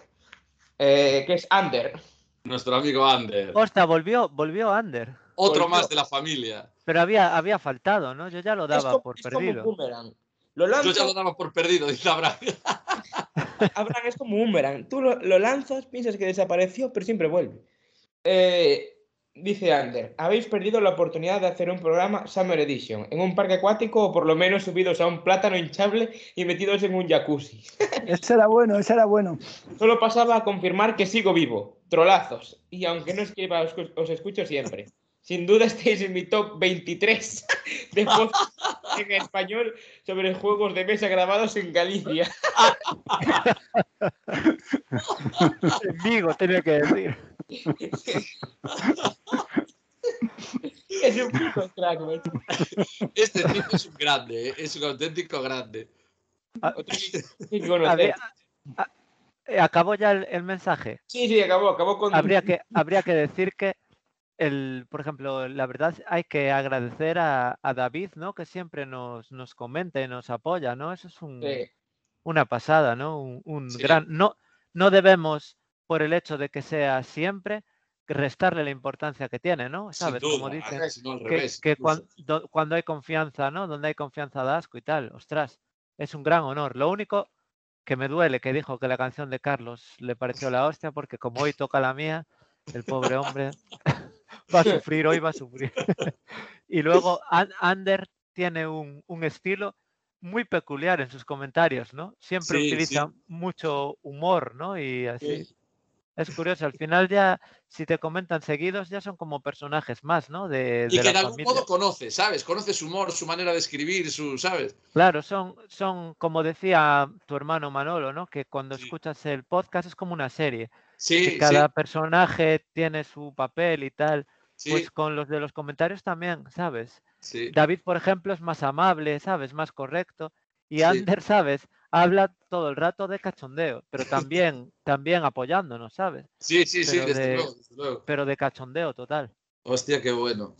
eh, que es Ander. nuestro amigo Ander. Hostia, volvió, volvió Ander. Otro volvió. más de la familia. Pero había, había faltado, ¿no? Yo ya lo Es daba como, por es como un perdido. boomerang. Lo Yo lanzas, ya lo daba por perdido, dice Abraham. [laughs] Abraham, es como un boomerang. Tú lo, lo lanzas, piensas que desapareció, pero siempre vuelve. Eh, dice Ander, habéis perdido la oportunidad de hacer un programa Summer Edition en un parque acuático o por lo menos subidos a un plátano hinchable y metidos en un jacuzzi. [laughs] Ese era bueno, ese era bueno. Solo pasaba a confirmar que sigo vivo. Trolazos. Y aunque no escriba, os, os escucho siempre. Sin duda estáis en mi top 23 de podcast [laughs] en español sobre juegos de mesa grabados en Galicia. [laughs] En Vigo, tenía que decir. Es un puto crack, macho. Este tipo es un grande, ¿eh? es un auténtico grande. Otro que- que conocer. Habría- a- eh, acabó ya el, el mensaje. Sí, sí, acabó, acabó con. Habría que, habría que decir que, el, por ejemplo, la verdad hay que agradecer a, a David, ¿no? Que siempre nos, nos comenta y nos apoya, ¿no? Eso es un, Sí, una pasada, ¿no? Un, un Sí. gran. No, no debemos, por el hecho de que sea siempre, restarle la importancia que tiene, ¿no? ¿Sabes? duda, Como dicen, sino al que, revés. que cuando, cuando hay confianza, ¿no? Donde hay confianza da asco y tal. Ostras, es un gran honor. Lo único que me duele que dijo que la canción de Carlos le pareció la hostia, porque como hoy toca la mía, el pobre hombre [laughs] va a sufrir, hoy va a sufrir. [laughs] y luego An- Ander tiene un, un estilo muy peculiar en sus comentarios, ¿no? Siempre Sí, sí. utiliza mucho humor, ¿no? Y así. Sí. Es [laughs] curioso, al final ya, si te comentan seguidos, ya son como personajes más, ¿no? De, Y de que en algún familia. modo conoce, ¿sabes? Conoce su humor, su manera de escribir, su, ¿sabes? Claro, son, son, como decía tu hermano Manolo, ¿no? Que cuando Sí. escuchas el podcast es como una serie, Sí, que cada personaje tiene su papel y tal. sí, Pues sí, con los de los comentarios también, ¿sabes? sí. David, por ejemplo, es más amable, ¿sabes? Más correcto. Y Sí. Ander, ¿sabes? Habla todo el rato de cachondeo, pero también, también apoyándonos, ¿sabes? Sí, sí, sí, Pero desde de- luego, desde luego. Pero de cachondeo total. Hostia, qué bueno.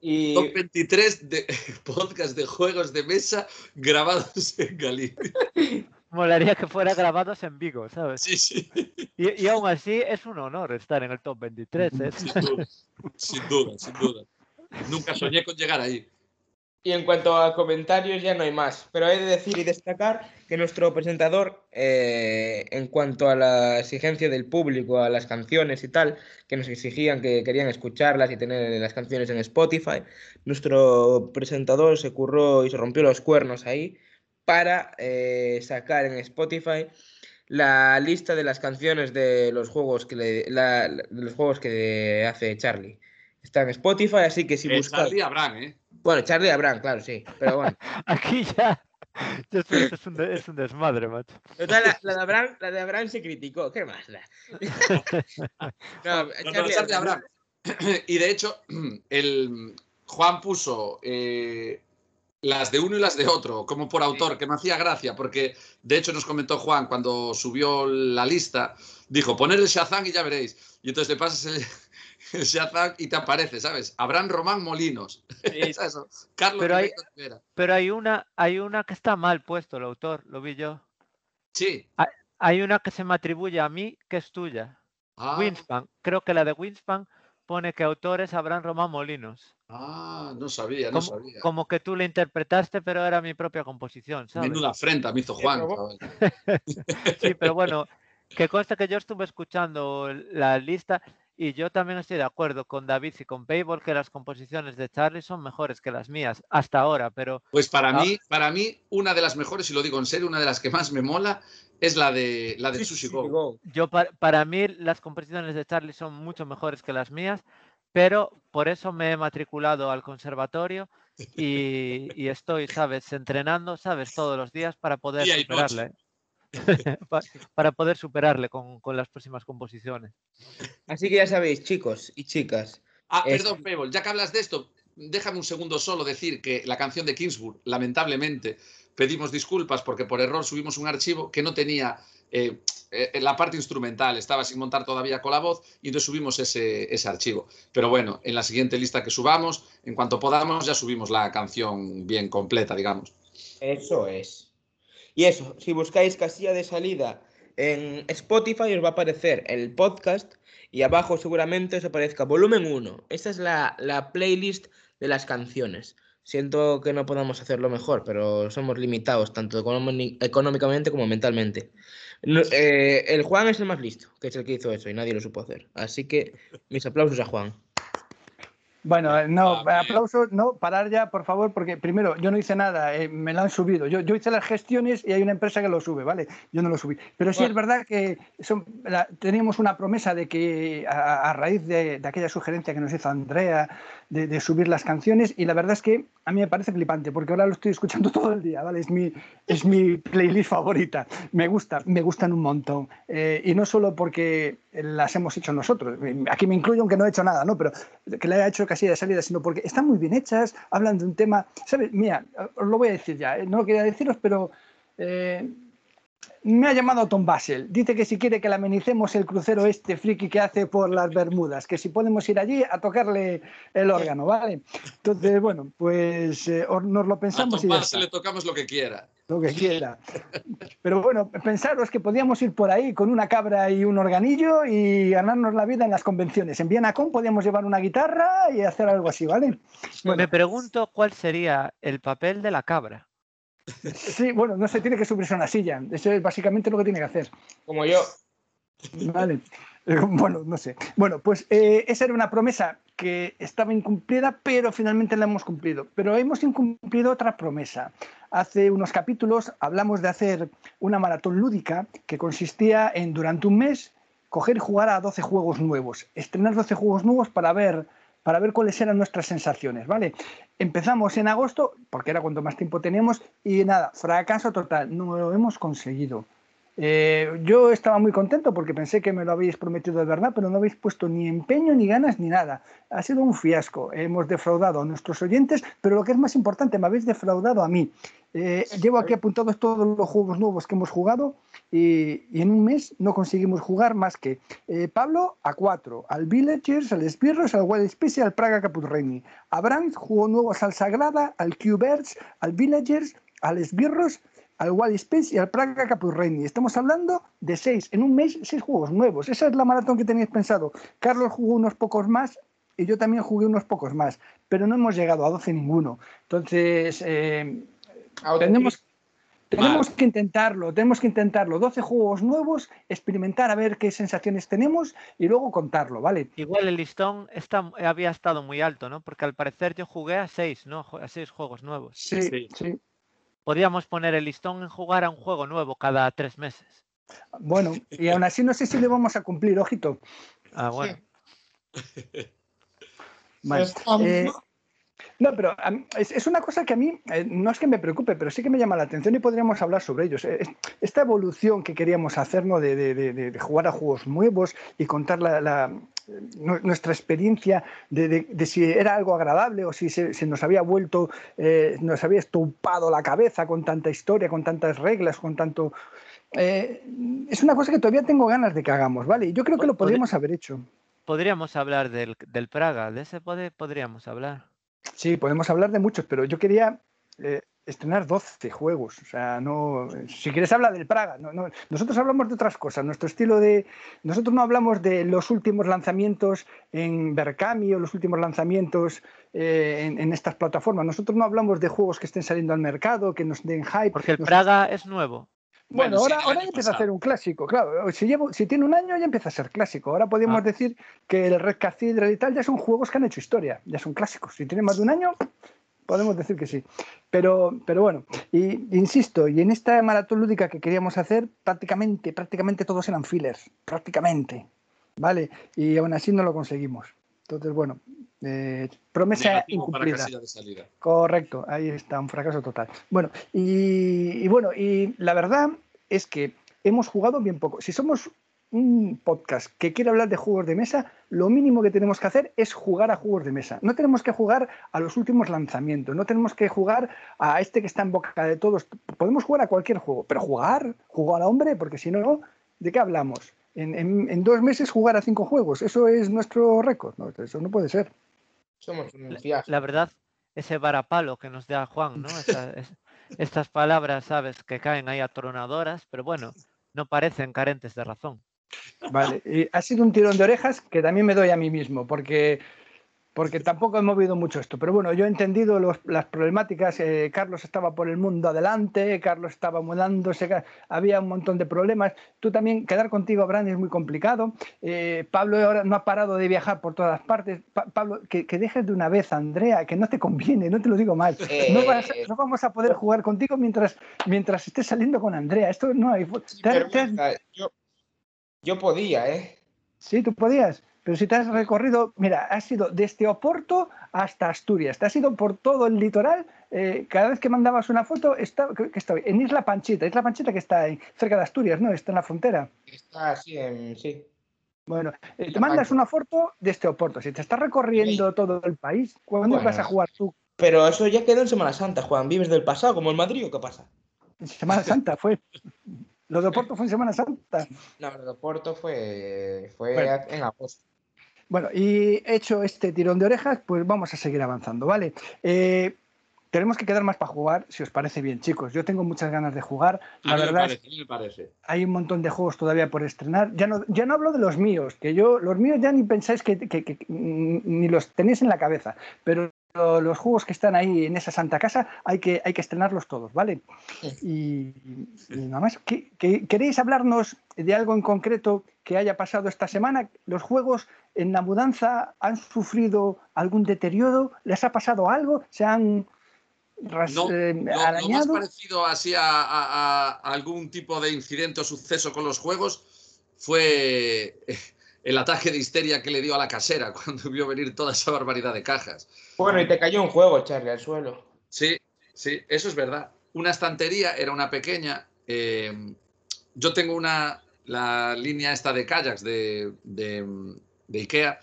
Y Top 23 de [laughs] podcast de juegos de mesa grabados en Galicia. [laughs] molaría que fuera grabados en Vigo, ¿sabes? Sí, sí. Y, y aún así es un honor estar en el top 23. ¿eh? Sin duda, sin duda, sin duda. Nunca soñé con llegar ahí. Y en cuanto a comentarios ya no hay más, pero he de decir y destacar que nuestro presentador, eh, en cuanto a la exigencia del público, a las canciones y tal, que nos exigían que querían escucharlas y tener las canciones en Spotify, nuestro presentador se curró y se rompió los cuernos ahí para eh, sacar en Spotify la lista de las canciones de los juegos que, le- la- los juegos que hace Charlie. Está en Spotify, así que si Eh, buscáis... Charlie Abraham, ¿eh? Bueno, Charlie Abraham, claro, sí. Pero bueno. [laughs] Aquí ya. es, un de- es un desmadre, macho. Total, la, la de Abraham, la de Abraham se criticó. ¿Qué más [laughs] no, Charlie Charlie Abraham. Abraham. [clears throat] Y de hecho, [clears throat] el Juan puso eh, las de uno y las de otro, como por autor, que me hacía gracia, porque de hecho nos comentó Juan cuando subió la lista, dijo, poner el Shazam y ya veréis. Y entonces le pasas el [laughs] Shazam y te aparece, ¿sabes? Abraham Román Molinos. [laughs] Es eso. Carlos Pero hay-. Pero hay una, hay una que está mal puesto el autor, lo vi yo. Sí. Hay una que se me atribuye a mí que es tuya. Ah, Winspan. Creo que la de Winspan pone que autores Abraham Román Molinos. ah, no sabía, no Como, sabía. como que tú le interpretaste, pero era mi propia composición, ¿sabes? Menuda afrenta me hizo Juan. [laughs] Sí, pero bueno, que conste que yo estuve escuchando la lista y yo también estoy de acuerdo con David y con Payball que las composiciones de Charlie son mejores que las mías hasta ahora, pero Pues para Ah. mí, para mí, una de las mejores, y lo digo en serio, una de las que más me mola es la de la de Sushi Go. yo pa- para mí las composiciones de Charlie son mucho mejores que las mías, pero por eso me he matriculado al conservatorio y, y estoy, ¿sabes? Entrenando, ¿sabes? Todos los días para poder Día superarle. [laughs] Pa- para poder superarle con, con las próximas composiciones. Así que ya sabéis, chicos y chicas. Ah, Es- perdón, Pebble, ya que hablas de esto, déjame un segundo solo decir que la canción de Kingsburg, lamentablemente, pedimos disculpas porque por error subimos un archivo que no tenía eh, eh, la parte instrumental, estaba sin montar todavía con la voz y entonces subimos ese, ese archivo. Pero bueno, en la siguiente lista que subamos, en cuanto podamos, ya subimos la canción bien completa, digamos. Eso es. Y eso, si buscáis casilla de salida en Spotify os va a aparecer el podcast y abajo seguramente os aparezca volumen 1. Esta es la, la playlist de las canciones. Siento que no podamos hacerlo mejor, pero somos limitados tanto económicamente como mentalmente. Eh, el Juan es el más listo, que es el que hizo eso y nadie lo supo hacer. Así que mis aplausos a Juan. Bueno, no, aplausos, no, parar ya, por favor, porque primero, yo no hice nada, eh, me lo han subido. Yo, yo hice las gestiones y hay una empresa que lo sube, ¿vale? Yo no lo subí. Pero sí Bueno. es verdad que son- la- teníamos una promesa de que a, a raíz de, de aquella sugerencia que nos hizo Andrea de, de subir las canciones, y la verdad es que a mí me parece flipante, porque ahora lo estoy escuchando [laughs] todo el día, ¿vale? Es mi, es mi playlist favorita. Me gusta, me gustan un montón. Eh, y no solo porque las hemos hecho nosotros, aquí me incluyo aunque no he hecho nada, ¿no? Pero que la haya hecho casi de salida, sino porque están muy bien hechas, hablan de un tema, ¿sabes? Mira, os lo voy a decir ya, eh, no lo quería deciros, pero eh, me ha llamado Tom Basel. Dice que si quiere que le amenicemos el crucero este friki que hace por las Bermudas, que si podemos ir allí a tocarle el órgano, ¿vale? Entonces, bueno, pues eh, os- nos lo A pensamos y ya Tomás está, le tocamos lo que quiera. Lo que quiera. Pero bueno, pensaros que podíamos ir por ahí con una cabra y un organillo y ganarnos la vida en las convenciones. En Vianacon podíamos llevar una guitarra y hacer algo así, ¿vale? Bueno, Me pregunto cuál sería el papel de la cabra. sí, bueno, no se tiene que subirse a una silla. Eso es básicamente lo que tiene que hacer. Como yo. Vale. [laughs] Bueno, no sé. Bueno, pues eh, esa era una promesa que estaba incumplida, pero finalmente la hemos cumplido. Pero hemos incumplido otra promesa. Hace unos capítulos hablamos de hacer una maratón lúdica que consistía en, durante un mes, coger y jugar a 12 juegos nuevos, estrenar 12 juegos nuevos para ver, para ver cuáles eran nuestras sensaciones, ¿vale? Empezamos en agosto, porque era cuanto más tiempo teníamos, y nada, fracaso total, no lo hemos conseguido. Eh, yo estaba muy contento porque pensé que me lo habéis prometido de verdad, pero no habéis puesto ni empeño, ni ganas, ni nada. Ha sido un fiasco. Hemos defraudado a nuestros oyentes, pero lo que es más importante, me habéis defraudado a mí. Eh, llevo aquí apuntados todos los juegos nuevos que hemos jugado y, y en un mes no conseguimos jugar más que eh, Pablo a 4, al Villagers, al Esbirros, al Wild Space y al Praga Caput Reini. Abrams jugó nuevos al Sagrada, al Q-Birds, al Villagers, al Esbirros al Wild Space y al Praga Capurreini. Estamos hablando de seis, en un mes, seis juegos nuevos. Esa es la maratón que teníais pensado. Carlos jugó unos pocos más y yo también jugué unos pocos más, pero no hemos llegado a 12 ninguno. Entonces, eh, tenemos, tenemos que intentarlo, tenemos que intentarlo. 12 juegos nuevos, experimentar a ver qué sensaciones tenemos y luego contarlo, ¿vale? Igual el listón está, había estado muy alto, ¿no? Porque al parecer yo jugué a 6, ¿no? A 6 juegos nuevos. Sí, sí, sí. Podríamos poner el listón en jugar a un juego nuevo cada tres meses. Bueno, [laughs] y aún así no sé si le vamos a cumplir, ojito. Ah, bueno. [laughs] Vale. Eh, no, pero es, una cosa que a mí eh, no es que me preocupe, pero sí que me llama la atención y podríamos hablar sobre ellos. Eh, esta evolución que queríamos hacer de, jugar a juegos nuevos y contar la, nuestra experiencia de, si era algo agradable o si se, nos había vuelto, eh, nos había estupado la cabeza con tanta historia, con tantas reglas, con tanto... es una cosa que todavía tengo ganas de que hagamos, ¿vale? Yo creo que lo podríamos haber hecho. Podríamos hablar del, del Praga, de ese podríamos hablar. Sí, podemos hablar de muchos, pero yo quería eh, estrenar 12 juegos. O sea, no. Si quieres hablar del Praga. nosotros hablamos de otras cosas. Nuestro estilo de. Nosotros no hablamos de los últimos lanzamientos en Berkami o los últimos lanzamientos eh, en, estas plataformas. Nosotros no hablamos de juegos que estén saliendo al mercado, que nos den hype. Porque el Praga es nuevo. Bueno, ahora, ahora ya empieza a ser un clásico, claro. Si, llevo, si tiene un año ya empieza a ser clásico. Ahora podemos ah. decir que el Red Cathedral y tal ya son juegos que han hecho historia, ya son clásicos. Si tiene más de un año, podemos decir que sí. Pero, pero bueno, y, insisto, y en esta maratón lúdica que queríamos hacer, prácticamente, prácticamente todos eran fillers, prácticamente. ¿Vale? Y aún así no lo conseguimos. Entonces, bueno, eh, promesa incumplida. Correcto, ahí está, un fracaso total. Bueno, y, bueno, y la verdad es que hemos jugado bien poco. Si somos un podcast que quiere hablar de juegos de mesa, lo mínimo que tenemos que hacer es jugar a juegos de mesa. No tenemos que jugar a los últimos lanzamientos, no tenemos que jugar a este que está en boca de todos. Podemos jugar a cualquier juego, pero jugar, jugar a hombre, porque si no, ¿de qué hablamos? En, dos meses jugar a cinco juegos, eso es nuestro récord, eso no puede ser. Somos la, verdad, ese varapalo que nos da Juan, ¿no? [laughs] estas palabras, sabes, que caen ahí atronadoras, pero bueno, no parecen carentes de razón. Vale, y ha sido un tirón de orejas que también me doy a mí mismo, porque porque tampoco he movido mucho esto. Pero bueno, yo he entendido las problemáticas. Eh, Carlos estaba por el mundo adelante, Carlos estaba mudándose, había un montón de problemas. Tú también, quedar contigo, Abraham, es muy complicado. Eh, Pablo ahora no ha parado de viajar por todas partes. Pablo, que, dejes de una vez Andrea, que no te conviene, no te lo digo mal. No, no, vamos a poder jugar contigo mientras, mientras estés saliendo con Andrea. Esto no hay. yo, yo podía, ¿eh? Sí, tú podías. Pero si te has recorrido, mira, has ido desde Oporto hasta Asturias, te has ido por todo el litoral. Eh, cada vez que mandabas una foto, está, que estoy en Isla Panchita, Isla Panchita que está ahí, cerca de Asturias, ¿no? Está en la frontera. Está así, sí. Bueno, eh, te mandas una foto desde Oporto. Si te estás recorriendo todo el país, ¿cuándo vas a jugar tú? Pero eso ya quedó en Semana Santa, Juan. ¿Vives del pasado como el Madrid o qué pasa? En Semana Santa fue. [laughs] Lo de Oporto fue en Semana Santa. No, lo de Oporto fue, fue en agosto. Bueno, y hecho este tirón de orejas, pues vamos a seguir avanzando, ¿vale? Eh, tenemos que quedar más para jugar, si os parece bien, chicos. Yo tengo muchas ganas de jugar. La verdad, parece, hay un montón de juegos todavía por estrenar. Ya no, ya no hablo de los míos, que yo, los míos ya ni pensáis que, ni los tenéis en la cabeza, pero los juegos que están ahí en esa santa casa hay que, hay que estrenarlos todos, ¿vale? Y, nada más, ¿queréis hablarnos de algo en concreto que haya pasado esta semana? ¿Los juegos en la mudanza han sufrido algún deterioro? ¿Les ha pasado algo? ¿Se han no, eh, Lo más parecido así a, algún tipo de incidente o suceso con los juegos fue el ataque de histeria que le dio a la casera [laughs] cuando vio venir toda esa barbaridad de cajas. Bueno, y te cayó un juego, Charlie, al suelo. Sí, sí, eso es verdad. Una estantería era una pequeña. Eh, yo tengo una, la línea esta de kayaks de, de, de Ikea.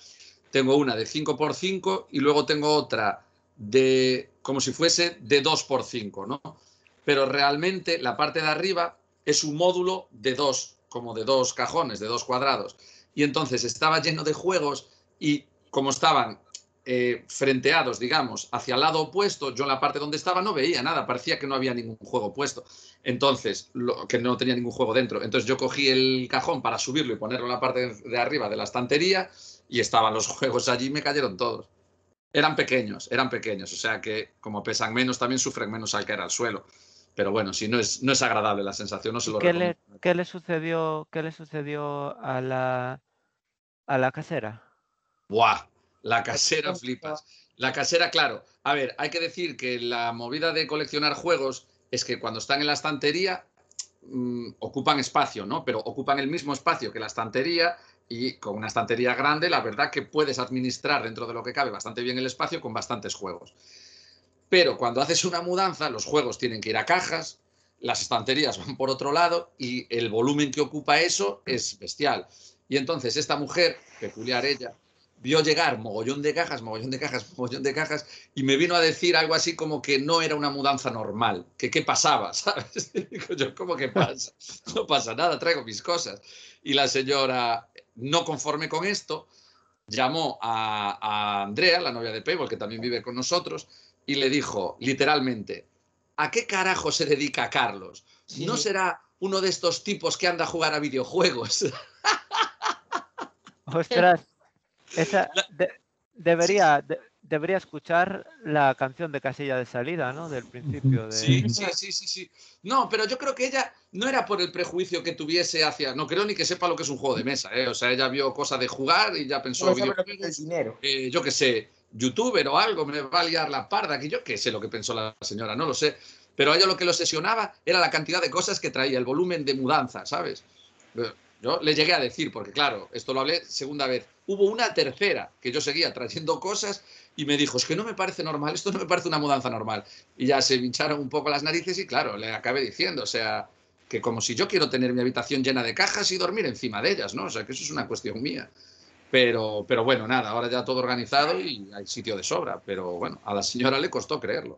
Tengo una de 5x5 y luego tengo otra de como si fuese de 2 por 5, ¿no? Pero realmente la parte de arriba es un módulo de dos, como de dos cajones, de dos cuadrados. Y entonces estaba lleno de juegos y como estaban eh, frenteados, digamos, hacia el lado opuesto, yo en la parte donde estaba no veía nada, parecía que no había ningún juego puesto. Entonces, que no tenía ningún juego dentro. Entonces yo cogí el cajón para subirlo y ponerlo en la parte de arriba de la estantería y estaban los [laughs] juegos allí y me cayeron todos. Eran pequeños, eran pequeños, o sea que como pesan menos también sufren menos al caer al suelo. Pero bueno, si no es, no es agradable la sensación, no se lo ¿Qué le, ¿qué le, sucedió, ¿Qué le sucedió a la, a la casera? Buah, la casera flipas. La casera, claro. A ver, hay que decir que la movida de coleccionar juegos es que cuando están en la estantería mmm, ocupan espacio, ¿no? Pero ocupan el mismo espacio que la estantería y con una estantería grande, la verdad que puedes administrar dentro de lo que cabe bastante bien el espacio con bastantes juegos. Pero cuando haces una mudanza, los juegos tienen que ir a cajas, las estanterías van por otro lado y el volumen que ocupa eso es bestial. Y entonces esta mujer, peculiar ella, vio llegar mogollón de cajas, mogollón de cajas, mogollón de cajas, y me vino a decir algo así como que no era una mudanza normal, que qué pasaba, [laughs] ¿sabes? Digo yo, ¿cómo que pasa? No pasa nada, traigo mis cosas. Y la señora, no conforme con esto, llamó a, Andrea, la novia de Payball, que también vive con nosotros, y le dijo, literalmente, ¿a qué carajo se dedica Carlos? ¿No será uno de estos tipos que anda a jugar a videojuegos? [laughs] Ostras, esa de, debería, de, debería escuchar la canción de casilla de salida, ¿no? Del principio. De... Sí, sí, sí, sí, sí. No, pero yo creo que ella no era por el prejuicio que tuviese hacia. No creo ni que sepa lo que es un juego de mesa, ¿eh? O sea, ella vio cosa de jugar y ya pensó. No el dinero. Eh, yo qué sé, youtuber o algo, me va a liar la parda, que yo qué sé lo que pensó la señora, no lo sé. Pero a ella lo que lo obsesionaba era la cantidad de cosas que traía, el volumen de mudanza, ¿sabes? Yo le llegué a decir, porque claro, esto lo hablé segunda vez. Hubo una tercera que yo seguía trayendo cosas y me dijo, es que no me parece normal, esto no me parece una mudanza normal. Y ya se hincharon un poco las narices y claro, le acabé diciendo, o sea, que como si yo quiero tener mi habitación llena de cajas y dormir encima de ellas, ¿no? O sea, que eso es una cuestión mía. Pero, pero bueno, nada, ahora ya todo organizado y hay sitio de sobra. Pero bueno, a la señora le costó creerlo.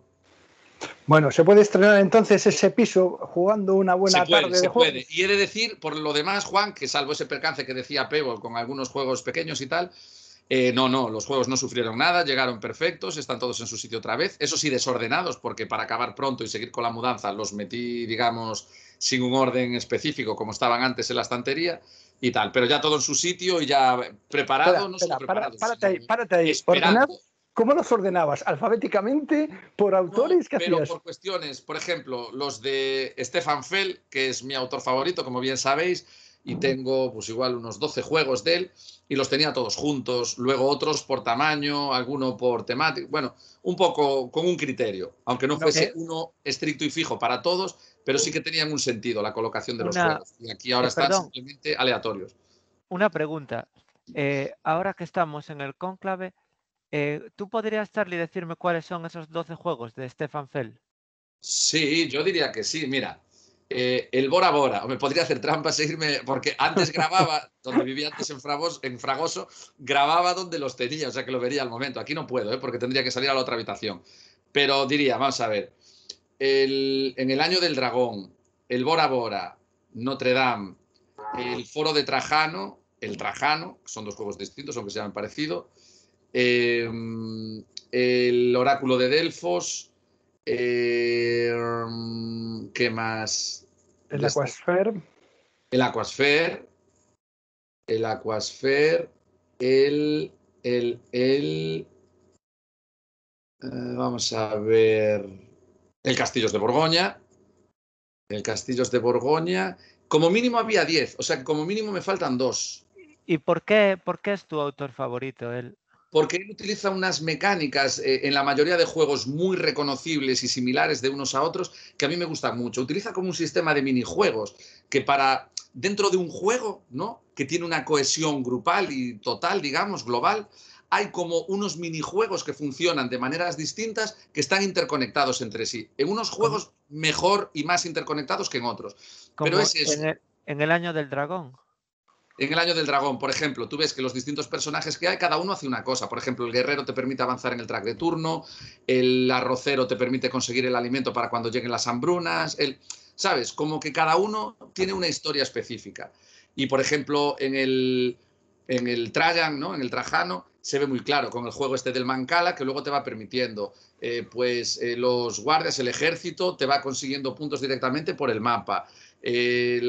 Bueno, se puede estrenar entonces ese piso jugando una buena se puede, tarde se de puede. juegos. Y he de decir, por lo demás, Juan, que salvo ese percance que decía Pebble con algunos juegos pequeños y tal, eh, no, no, los juegos no sufrieron nada, llegaron perfectos, están todos en su sitio otra vez. Eso sí, desordenados, porque para acabar pronto y seguir con la mudanza los metí, digamos, sin un orden específico como estaban antes en la estantería y tal. Pero ya todo en su sitio y ya preparado, Espera, no espera, para- párate ahí. ¿Cómo los ordenabas? ¿Alfabéticamente? ¿Por No, autores? ¿Qué pero hacías? por cuestiones, por ejemplo, los de Stefan Fell, que es mi autor favorito, como bien sabéis, y tengo pues igual unos 12 juegos de él, y los tenía todos juntos, luego otros por tamaño, alguno por temática, bueno, un poco con un criterio, aunque no No, fuese uno estricto y fijo para todos, pero sí que tenían un sentido la colocación de los Una- juegos. Y aquí ahora eh, están perdón. simplemente aleatorios. Una pregunta. Eh, ahora que estamos en el cónclave, eh, ¿tú podrías, Charlie, decirme cuáles son esos 12 juegos de Stefan Fell? Sí, yo diría que sí. Mira, eh, el Bora Bora, o me podría hacer trampa seguirme, porque antes grababa, [laughs] donde vivía antes en, Fragos- en Fragoso, grababa donde los tenía, o sea que lo vería al momento. Aquí no puedo, ¿eh? porque tendría que salir a la otra habitación. Pero diría, vamos a ver, el- en el año del dragón, el Bora Bora, Notre Dame, el Foro de Trajano, el Trajano, son dos juegos distintos, aunque se llaman parecido, eh, el Oráculo de Delfos, eh, ¿Qué más? El Aquasphere. El Aquasphere. El Aquasphere. El. El. El. eh, vamos a ver. El Castillos de Borgoña. El Castillos de Borgoña. Como mínimo había 10. O sea que como mínimo me faltan dos. ¿Y por qué, por qué es tu autor favorito él? porque él utiliza unas mecánicas eh, en la mayoría de juegos muy reconocibles y similares de unos a otros que a mí me gustan mucho. Utiliza como un sistema de minijuegos que para dentro de un juego, ¿no? Que tiene una cohesión grupal y total, digamos, global, hay como unos minijuegos que funcionan de maneras distintas que están interconectados entre sí. En unos juegos mejor y más interconectados que en otros. Pero es eso. en el, en el año del dragón. En el año del dragón, por ejemplo, tú ves que los distintos personajes que hay, cada uno hace una cosa. Por ejemplo, el guerrero te permite avanzar en el track de turno, el arrocero te permite conseguir el alimento para cuando lleguen las hambrunas, el, ¿sabes? Como que cada uno tiene una historia específica. Y, por ejemplo, en el, en el Trajan, ¿no? En el Trajano, se ve muy claro con el juego este del Mancala, que luego te va permitiendo, eh, pues eh, los guardias, el ejército, te va consiguiendo puntos directamente por el mapa. Eh,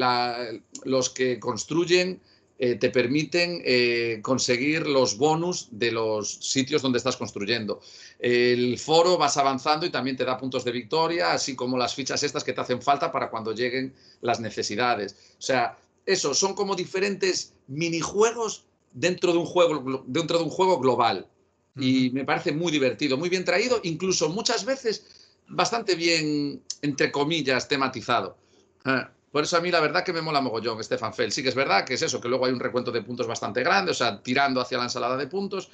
los que construyen te permiten conseguir los bonus de los sitios donde estás construyendo. El foro vas avanzando y también te da puntos de victoria, así como las fichas estas que te hacen falta para cuando lleguen las necesidades. O sea, eso, son como diferentes minijuegos dentro de un juego, dentro de un juego global. Y me parece muy divertido, muy bien traído, incluso muchas veces bastante bien, entre comillas, tematizado. Ah, Por eso a mí la verdad que me mola mogollón Stefan Feld. Sí que es verdad que es eso, que luego hay un recuento de puntos bastante grande, o sea, tirando hacia la ensalada de puntos,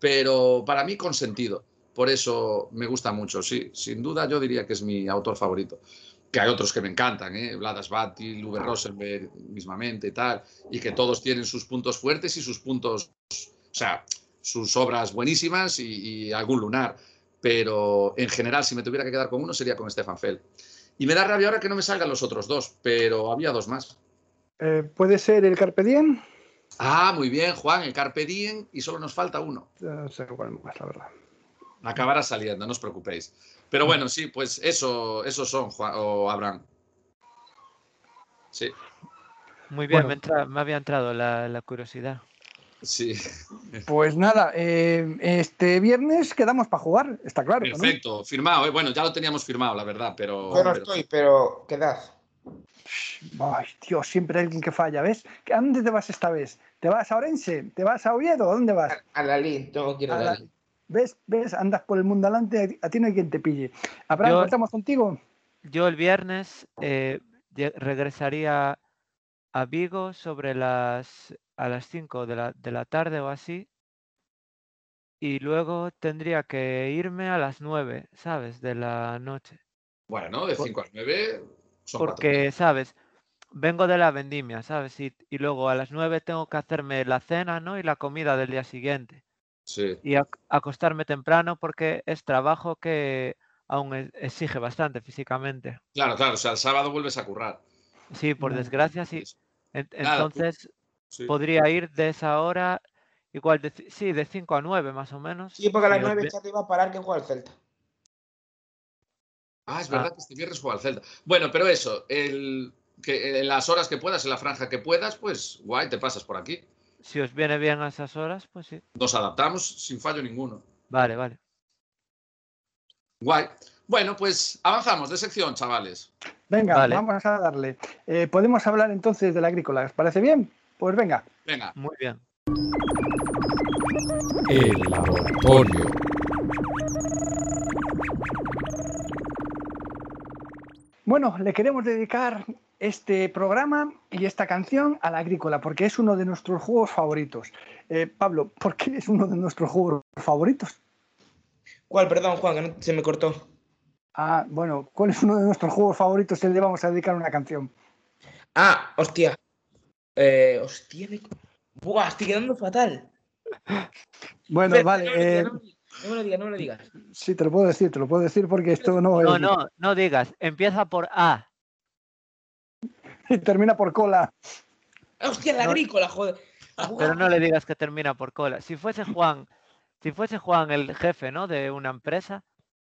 pero para mí con sentido. Por eso me gusta mucho, sí. Sin duda yo diría que es mi autor favorito. Que hay otros que me encantan, ¿eh? Vladas Bati, Uwe Rosenberg mismamente y tal, y que todos tienen sus puntos fuertes y sus puntos, o sea, sus obras buenísimas y, y algún lunar. Pero en general, si me tuviera que quedar con uno, sería con Stefan Feld. Y me da rabia ahora que no me salgan los otros dos, pero había dos más. Eh, ¿Puede ser el Carpe Diem? Ah, muy bien, Juan, el Carpe Diem y solo nos falta uno. No sé cuál más, la verdad. Acabará saliendo, no os preocupéis. Pero bueno, sí, pues eso, esos son, Juan, o Abraham. Sí, Muy bien, Bueno. me, entra- me había entrado la, la curiosidad. sí. Pues nada, eh, este viernes quedamos para jugar, está claro. ¿no? Perfecto, firmado. ¿eh? Bueno, ya lo teníamos firmado, la verdad, pero. Yo no pero- estoy, pero quedad. Ay, Dios, siempre hay alguien que falla, ¿ves? ¿A dónde te vas esta vez? ¿Te vas a Orense? ¿Te vas a Oviedo? ¿A dónde vas? A, a la Lin, tengo que ir a, A la la- Lin. ¿Ves? ¿Ves? Andas por el mundo adelante, a ti no hay quien te pille. Abraham, Yo- ¿estamos contigo? Yo el viernes eh, regresaría a Vigo sobre las a las 5 de la, de la tarde o así. Y luego tendría que irme a las 9, ¿sabes? De la noche. Bueno, de Por- 5 a 9 son cuatro Porque, ¿sabes? Vengo de la vendimia, ¿sabes? Y, y luego a las 9 tengo que hacerme la cena, ¿no? Y la comida del día siguiente. Sí. Y ac- acostarme temprano porque es trabajo que aún e- exige bastante físicamente. Claro, claro. O sea, el sábado vuelves a currar. Sí, por desgracia, sí. En- Nada, tú- entonces Sí. podría ir de esa hora, igual, de, sí, de 5 a 9 más o menos. Sí, porque a las si os 9 ve- ya te iba a parar que juega el Celta. Ah, es verdad que este viernes juega al Celta. Bueno, pero eso, el, que en las horas que puedas, en la franja que puedas, pues guay, te pasas por aquí. Si os viene bien a esas horas, pues sí. Nos adaptamos sin fallo ninguno. Vale, vale. Guay. Bueno, pues avanzamos de sección, chavales. Venga, Vale. vamos a darle. Eh, Podemos hablar entonces de la agrícola, ¿os parece bien? Pues venga. Venga. Muy bien. El laboratorio. Bueno, le queremos dedicar este programa y esta canción a la agrícola, porque es uno de nuestros juegos favoritos. Eh, Pablo, ¿por qué es uno de nuestros juegos favoritos? ¿Cuál? Perdón, Juan, que no- se me cortó. Ah, bueno, ¿cuál es uno de nuestros juegos favoritos y le vamos a dedicar una canción? Ah, hostia. Eh, hostia, me... Buah, estoy quedando fatal. Bueno, vale, no me lo eh, digas, no me lo digas, no me lo digas. sí, te lo puedo decir, te lo puedo decir porque esto no, No, es- no, no digas. Empieza por A. [laughs] termina por cola. Ah, Hostia, la No. agrícola, joder. Pero no le digas que termina por cola. Si fuese Juan, si fuese Juan el jefe, ¿no? De una empresa,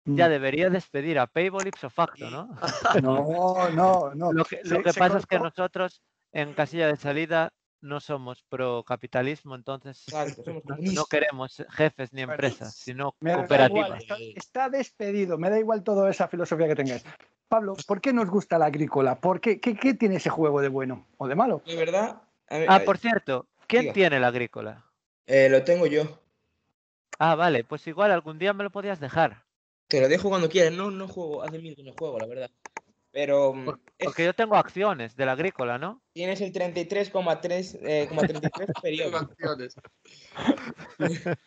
ya debería despedir a Payball ipso facto, ¿no? No, no, no. Lo que, lo pasa es que nosotros en casilla de salida no somos pro capitalismo, entonces Exacto, somos [laughs] no, queremos jefes ni Bueno, empresas, sino cooperativas. está, está despedido, me da igual toda esa filosofía que tengáis. Pablo, ¿por qué nos gusta la agrícola? ¿Por qué, qué, qué tiene ese juego de bueno o de malo? De verdad. a ver, Ah, a- por cierto, ¿quién Diga. tiene la agrícola? eh, lo tengo yo. Ah, vale, pues igual algún día me lo podías dejar. Te lo dejo cuando quieras. No, no juego. Hace mil que no juego, la verdad. Pero mm, Por- es- Porque yo tengo acciones de la agrícola, ¿no? tienes el 33,3 eh, coma 33 [laughs] periodo. Acciones. [laughs]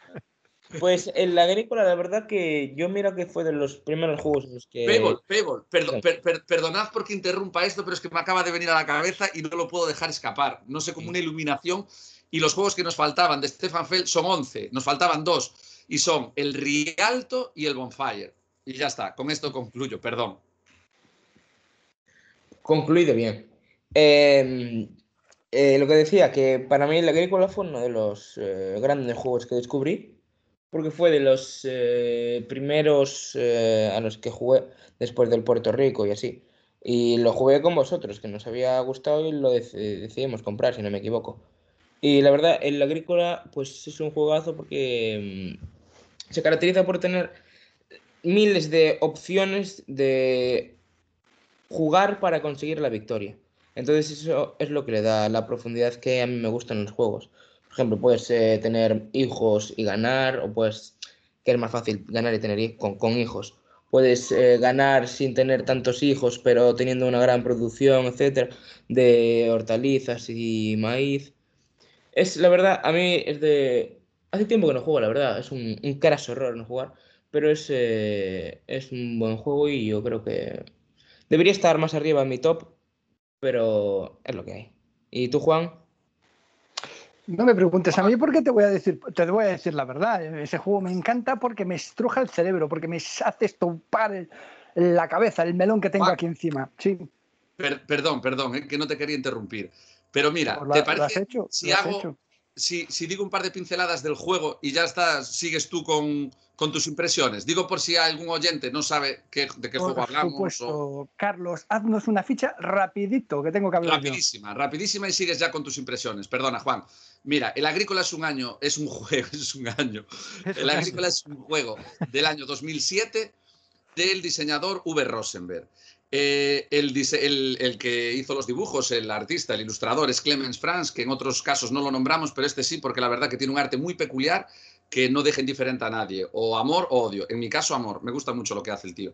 Pues en la agrícola, la verdad que yo mira que fue de los primeros juegos en los que. Payball, Payball, perdo- Sí. per- per- perdonad porque interrumpa esto, pero es que me acaba de venir a la cabeza y no lo puedo dejar escapar. No sé, como una iluminación. Y los juegos que nos faltaban de Stefan Feld son 11, nos faltaban dos. Y son el Rialto y el Bonfire. Y ya está, con esto concluyo, perdón. Concluido bien. Eh, eh, lo que decía, que para mí la agrícola fue uno de los eh, grandes juegos que descubrí, porque fue de los eh, primeros a los que jugué después del Puerto Rico y así. Y lo jugué con vosotros, que nos había gustado y lo dec- decidimos comprar, si no me equivoco. Y la verdad, el agrícola, pues es un juegazo porque mm, se caracteriza por tener miles de opciones de jugar para conseguir la victoria. Entonces eso es lo que le da la profundidad que a mí me gusta en los juegos. Por ejemplo, puedes eh, tener hijos y ganar, o puedes, que es más fácil ganar y tener con, con hijos. Puedes eh, ganar sin tener tantos hijos, pero teniendo una gran producción, etcétera, de hortalizas y maíz. Es, la verdad, a mí es de... Hace tiempo que no juego, la verdad. Es un, un craso error no jugar. Pero es, eh, es un buen juego y yo creo que debería estar más arriba en mi top. Pero es lo que hay. ¿Y tú, Juan? No me preguntes a mí porque te voy a decir, te voy a decir la verdad. Ese juego me encanta porque me estruja el cerebro, porque me hace estompar el- la cabeza, el melón que tengo Juan. aquí encima. Sí, Per- perdón, perdón, eh, que no te quería interrumpir. Pero mira, pues ¿te lo has parece hecho. si lo has hago, hecho. Si, si digo un par de pinceladas del juego y ya estás, sigues tú con, con tus impresiones? Digo por si algún oyente no sabe qué- de qué Por juego hablamos. supuesto, o- Carlos, haznos una ficha rapidito que tengo que hablar yo. Rapidísima, rapidísima y sigues ya con tus impresiones. Perdona, Juan. Mira, el Agrícola es un año, es un juego, [laughs] es un año. Es El un Agrícola es un juego del año 2007 del diseñador Uwe Rosenberg. Eh, el, dise- el- el que hizo los dibujos, el artista, el ilustrador es Clemens Franz, que en otros casos no lo nombramos, pero este sí, porque la verdad que tiene un arte muy peculiar que no deja indiferente a nadie. O amor o odio. En mi caso, amor. Me gusta mucho lo que hace el tío.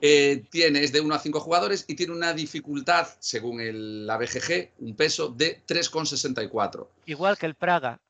Eh, tiene, es de 1 a 5 jugadores y tiene una dificultad, según el, la BGG, un peso de 3,64. Igual que el Praga.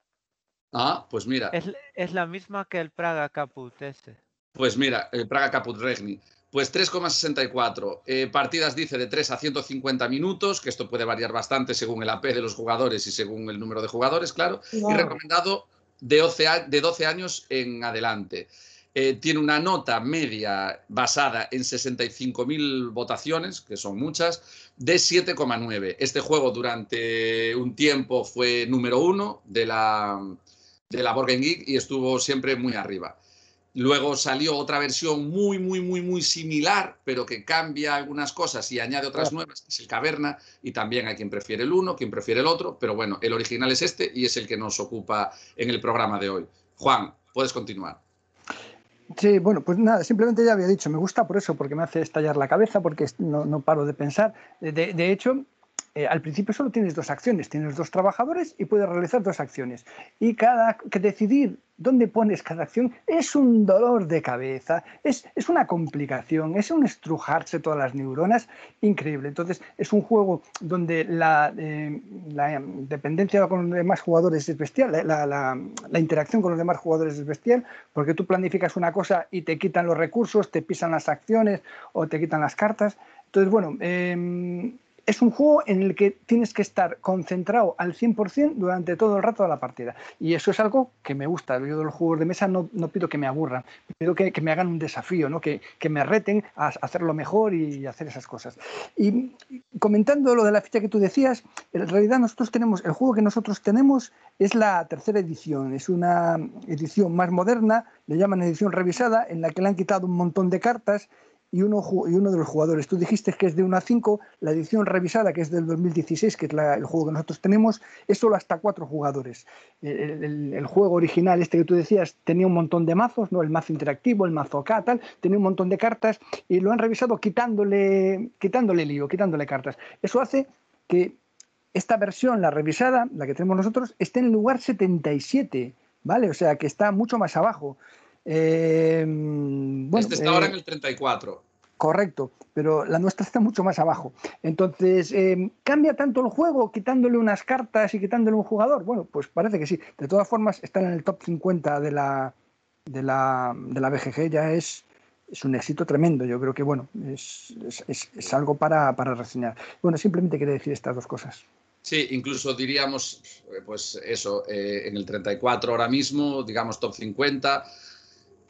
Ah, pues mira. Es, es la misma que el Praga Caput ese. Pues mira, el Praga Caput Regni. Pues 3,64. Eh, partidas dice de 3 a 150 minutos, que esto puede variar bastante según el AP de los jugadores y según el número de jugadores, claro. Y recomendado de 12, a- de 12 años en adelante. Eh, tiene una nota media basada en 65.000 votaciones, que son muchas, de 7,9. Este juego durante un tiempo fue número uno de la, de la Geek y estuvo siempre muy arriba. Luego salió otra versión muy, muy, muy, muy similar, pero que cambia algunas cosas y añade otras nuevas, que es el Caverna, y también hay quien prefiere el uno, quien prefiere el otro, pero bueno, el original es este y es el que nos ocupa en el programa de hoy. Juan, puedes continuar. Sí, bueno, pues nada, simplemente ya había dicho, me gusta por eso, porque me hace estallar la cabeza, porque no, no paro de pensar. De, de hecho, eh, al principio solo tienes dos acciones, tienes dos trabajadores y puedes realizar dos acciones. Y cada que decidir dónde pones cada acción es un dolor de cabeza, es, es una complicación, es un estrujarse todas las neuronas increíble. Entonces, es un juego donde la, eh, la dependencia con los demás jugadores es bestial, la, la, interacción con los demás jugadores es bestial, porque tú planificas una cosa y te quitan los recursos, te pisan las acciones o te quitan las cartas. Entonces, bueno, eh, es un juego en el que tienes que estar concentrado al 100% durante todo el rato de la partida. Y eso es algo que me gusta. Yo de los juegos de mesa no, pido que me aburran, pido que, que me hagan un desafío, ¿no? que, que, me reten a hacerlo mejor y hacer esas cosas. Y comentando lo de la ficha que tú decías, en realidad nosotros tenemos, el juego que nosotros tenemos es la tercera edición, es una edición más moderna, le llaman edición revisada, en la que le han quitado un montón de cartas y uno, y uno de los jugadores. Tú dijiste que es de 1 a 5, la edición revisada, que es del 2016, que es el juego que nosotros tenemos, es solo hasta cuatro jugadores. El, juego original, este que tú decías, tenía un montón de mazos, ¿no? el mazo interactivo, el mazo K, tal, tenía un montón de cartas y lo han revisado quitándole, quitándole lío, quitándole cartas. Eso hace que esta versión, la revisada, la que tenemos nosotros, esté en el lugar 77, ¿vale? O sea, que está mucho más abajo. Eh, bueno, este está eh, ahora en el 34. Correcto, pero la nuestra está mucho más abajo. Entonces, eh, ¿cambia tanto el juego quitándole unas cartas y quitándole un jugador? Bueno, pues parece que sí. De todas formas, están en el top 50 de la, de la, de la BGG, ya es, es un éxito tremendo. Yo creo que, bueno, es, es, es, algo para, para reseñar. Bueno, simplemente quería decir estas dos cosas. Sí, incluso diríamos, pues eso, eh, en el 34 ahora mismo, digamos top 50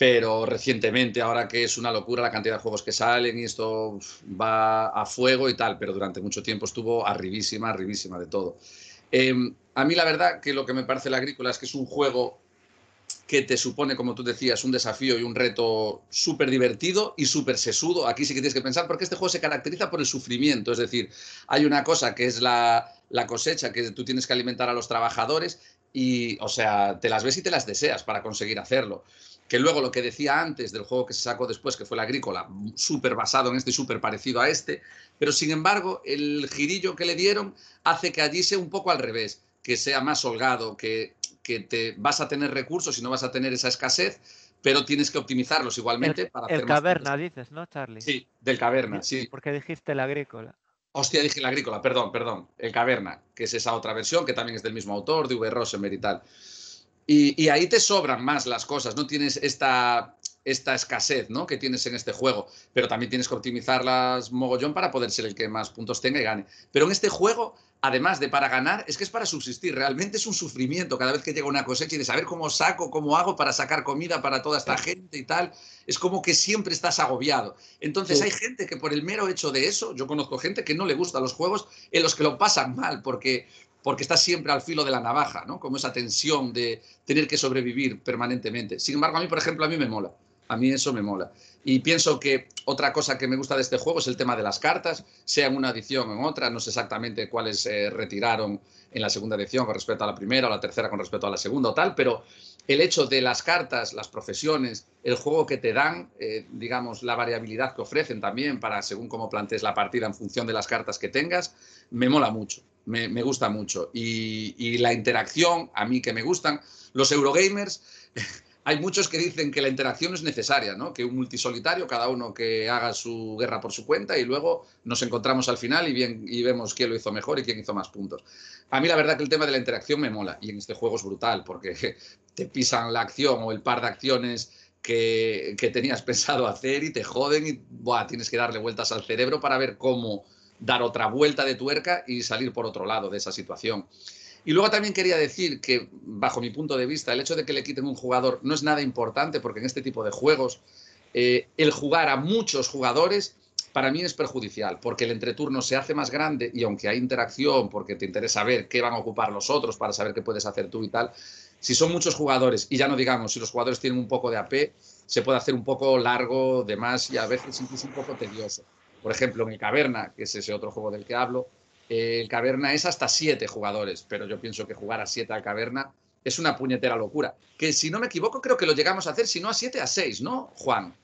pero recientemente, ahora que es una locura la cantidad de juegos que salen y esto va a fuego y tal, pero durante mucho tiempo estuvo arribísima, arribísima de todo. Em, a mí la verdad que lo que me parece el agrícola es que es un juego que te supone, como tú decías, un desafío y un reto súper divertido y súper sesudo. Aquí sí que tienes que pensar, porque este juego se caracteriza por el sufrimiento. Es decir, hay una cosa que es la, la cosecha, que tú tienes que alimentar a los trabajadores y, o sea, te las ves y te las deseas para conseguir hacerlo. Que luego lo que decía antes del juego que se sacó después, que fue el agrícola, súper basado en este y súper parecido a este, pero sin embargo, el girillo que le dieron hace que allí sea un poco al revés, que sea más holgado, que que te vas a tener recursos y no vas a tener esa escasez, pero tienes que optimizarlos igualmente el, para el hacer caverna, más dices, ¿no, Charlie? Sí, del caverna, sí. Porque dijiste el agrícola. Hostia, dije el agrícola, perdón, perdón. El caverna, que es esa otra versión, que también es del mismo autor, de V. Rosenberg y tal. Y, y ahí te sobran más las cosas, no tienes esta, esta escasez ¿no? que tienes en este juego, pero también tienes que optimizarlas mogollón para poder ser el que más puntos tenga y gane. Pero en este juego además de para ganar, es que es para subsistir. Realmente es un sufrimiento cada vez que llega una cosecha y de saber cómo saco, cómo hago para sacar comida para toda esta gente y tal. Es como que siempre estás agobiado. Entonces Sí. hay gente que por el mero hecho de eso, yo conozco gente que no le gustan los juegos en los que lo pasan mal porque porque estás siempre al filo de la navaja, ¿no? Como esa tensión de tener que sobrevivir permanentemente. Sin embargo, a mí, por ejemplo, a mí me mola. A mí eso me mola. Y pienso que otra cosa que me gusta de este juego es el tema de las cartas, sea en una edición o en otra. No sé exactamente cuáles eh, retiraron en la segunda edición con respecto a la primera o la tercera con respecto a la segunda o tal, pero el hecho de las cartas, las profesiones, el juego que te dan, eh, digamos, la variabilidad que ofrecen también para según cómo plantees la partida en función de las cartas que tengas, me mola mucho, me, gusta mucho. Y, y la interacción, a mí que me gustan, los Eurogamers [laughs] hay muchos que dicen que la interacción es necesaria, ¿no? Que un multisolitario, cada uno que haga su guerra por su cuenta y luego nos encontramos al final y, bien, y vemos quién lo hizo mejor y quién hizo más puntos. A mí la verdad que el tema de la interacción me mola y en este juego es brutal porque [laughs] te pisan la acción o el par de acciones que, que tenías [laughs] pensado hacer y te joden y buah, tienes que darle vueltas al cerebro para ver cómo dar otra vuelta de tuerca y salir por otro lado de esa situación. Y luego también quería decir que, bajo mi punto de vista, el hecho de que le quiten un jugador no es nada importante porque en este tipo de juegos eh, el jugar a muchos jugadores para mí es perjudicial porque el entreturno se hace más grande y aunque hay interacción porque te interesa ver qué van a ocupar los otros para saber qué puedes hacer tú y tal, si son muchos jugadores y ya no digamos si los jugadores tienen un poco de AP, se puede hacer un poco largo, de más y a veces incluso un poco tedioso. Por ejemplo, en el Caverna, que es ese otro juego del que hablo, el Caverna es hasta siete jugadores, pero yo pienso que jugar a siete al Caverna es una puñetera locura. Que si no me equivoco, creo que lo llegamos a hacer, si no a siete, a seis, ¿no, Juan?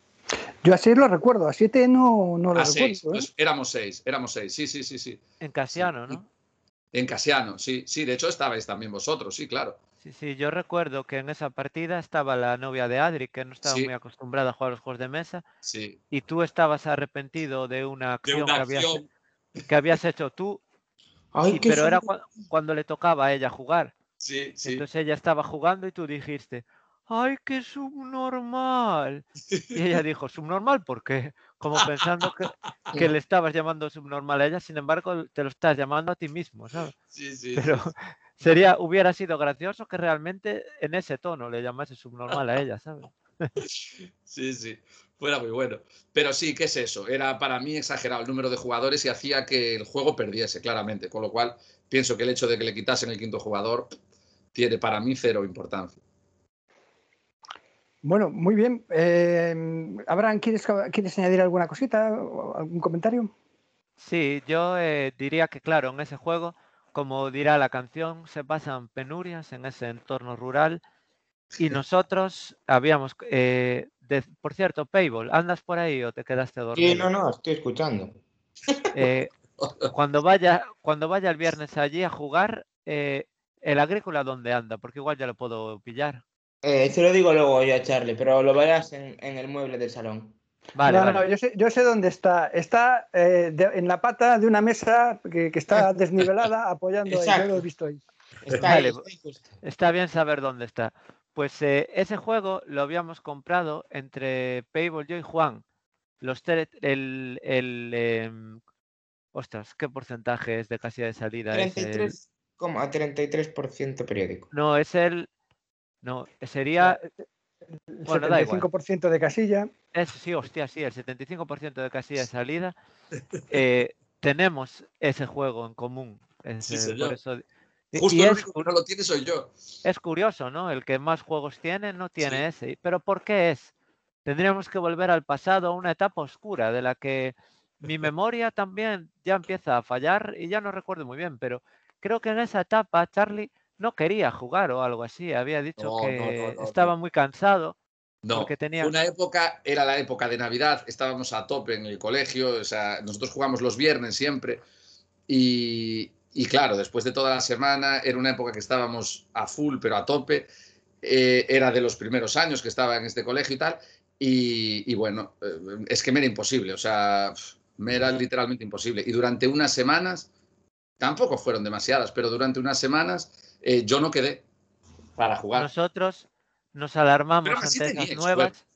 Yo a 6 lo recuerdo, a 7 no, no lo A recuerdo. seis. ¿eh? Pues éramos seis, éramos seis, sí, sí, sí, sí. En Casiano, ¿no? En Casiano, sí, sí, de hecho estabais también vosotros, sí, claro. Sí, sí, yo recuerdo que en esa partida estaba la novia de Adri, que no estaba Sí. muy acostumbrada a jugar a los juegos de mesa, Sí. y tú estabas arrepentido de una De acción, una que, habías, acción. que habías hecho tú, Ay, qué pero era cuando le tocaba a ella jugar. Sí, sí. Entonces ella estaba jugando y tú dijiste, ¡ay, qué subnormal! Y ella [laughs] dijo, ¿subnormal por qué? Como pensando que, que le [laughs] estabas llamando subnormal a ella, sin embargo, te lo estás llamando a ti mismo, ¿sabes? Sí, sí, Pero sería, [laughs] hubiera sido gracioso que realmente en ese tono le llamase subnormal a ella, ¿sabes? Sí, sí, fuera muy bueno. Pero sí, ¿qué es eso? Era para mí exagerado el número de jugadores y hacía que el juego perdiese, claramente. Con lo cual, pienso que el hecho de que le quitasen el quinto jugador tiene para mí cero importancia. Bueno, muy bien. Eh, Abraham, ¿quieres, ¿quieres añadir alguna cosita algún comentario? Sí, yo eh, diría que, claro, en ese juego, como dirá la canción, se pasan penurias en ese entorno rural y nosotros habíamos, eh, de- por cierto, Payball, ¿andas por ahí o te quedaste dormido? Sí, no, no, estoy escuchando. Eh, cuando vaya, cuando vaya el viernes allí a jugar, eh, el agrícola dónde anda, porque igual ya lo puedo pillar. Eh, se lo digo luego yo a Charlie, pero lo verás en, en el mueble del salón. Vale, no, vale. no, yo sé, yo sé dónde está. Está eh, de- en la pata de una mesa que, que está [laughs] desnivelada apoyando ahí. Yo lo he visto ahí. Está ahí, Vale, está ahí justo. Está bien saber dónde está. Pues eh, ese juego lo habíamos comprado entre Payball, yo y Juan. Los el, el em, ostras, ¿qué porcentaje es de casilla de salida? Es el- 33, como a 33% periódico. no, es el. No, sería. El Bueno, da igual. 75% de casilla. Es, sí, hostia, sí, el 75% de casilla de salida. [laughs] eh, tenemos ese juego en común. Es, Sí, señor. por eso Justo y el es único que no lo tiene soy yo. Es curioso, ¿no? El que más juegos tiene no tiene ese. ¿Pero por qué es? Tendríamos que volver al pasado, a una etapa oscura de la que mi [laughs] memoria también ya empieza a fallar y ya no recuerdo muy bien, pero creo que en esa etapa Charlie no quería jugar o algo así. Había dicho No, que no, no, estaba muy cansado. No, Porque tenía- una época, era la época de Navidad, estábamos a tope en el colegio, o sea, nosotros jugamos los viernes siempre y, y claro, después de toda la semana era una época que estábamos a full, pero a tope, eh, era de los primeros años que estaba en este colegio y tal, y, y bueno, eh, es que me era imposible, o sea, me era literalmente imposible. Y durante unas semanas, tampoco fueron demasiadas, pero durante unas semanas eh, yo no quedé para jugar. Nosotros nos alarmamos ante esas teníais nuevas,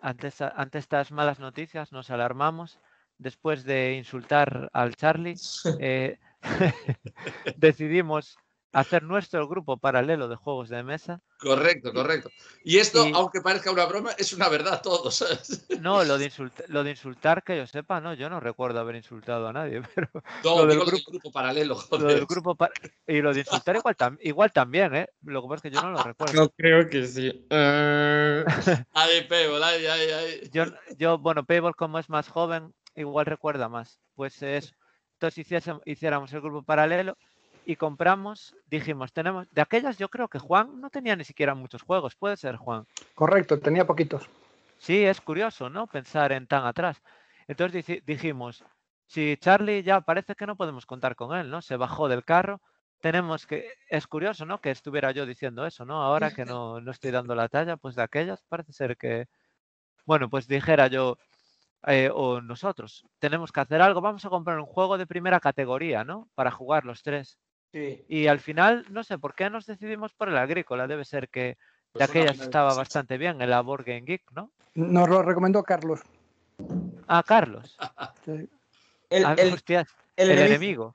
ante, esa- ante estas malas noticias, nos alarmamos. Después de insultar al Charlie, [laughs] eh, [laughs] decidimos hacer nuestro grupo paralelo de juegos de mesa. Correcto, correcto. Y esto, y- aunque parezca una broma, es una verdad todo, ¿sabes? No, lo de, insult- lo de insultar, que yo sepa, no, yo no recuerdo haber insultado a nadie, [laughs] pero No, Lo del digo lo del grupo- grupo paralelo, lo joder. del grupo pa- y lo de insultar igual, tam- igual también, ¿eh? Lo que pasa es que yo no lo recuerdo. No creo que sí. Eh, [laughs] Ay, [laughs] Pebo, ay, ay, ay. Yo, yo, bueno, Payball como es más joven, igual recuerda más. Pues eso. Entonces hiciésem- hiciéramos el grupo paralelo y compramos, dijimos, tenemos, de aquellas yo creo que Juan no tenía ni siquiera muchos juegos, puede ser Juan. Correcto, tenía poquitos. Sí, es curioso, ¿no? Pensar en tan atrás. Entonces dijimos, si Charlie ya parece que no podemos contar con él, ¿no? Se bajó del carro, tenemos que, es curioso, ¿no? Que estuviera yo diciendo eso, ¿no? Ahora que no, no estoy dando la talla, pues de aquellas parece ser que, bueno, pues dijera yo, eh, o nosotros, tenemos que hacer algo, vamos a comprar un juego de primera categoría, ¿no? Para jugar los tres. Sí. Y al final, no sé por qué nos decidimos por el agrícola, debe ser que de Pues final estaba bastante bien en la Board Game Geek, ¿no? Nos lo recomendó Carlos. Ah, Carlos. [laughs] Sí. El, Ah, el- hostias, el el, enemigo.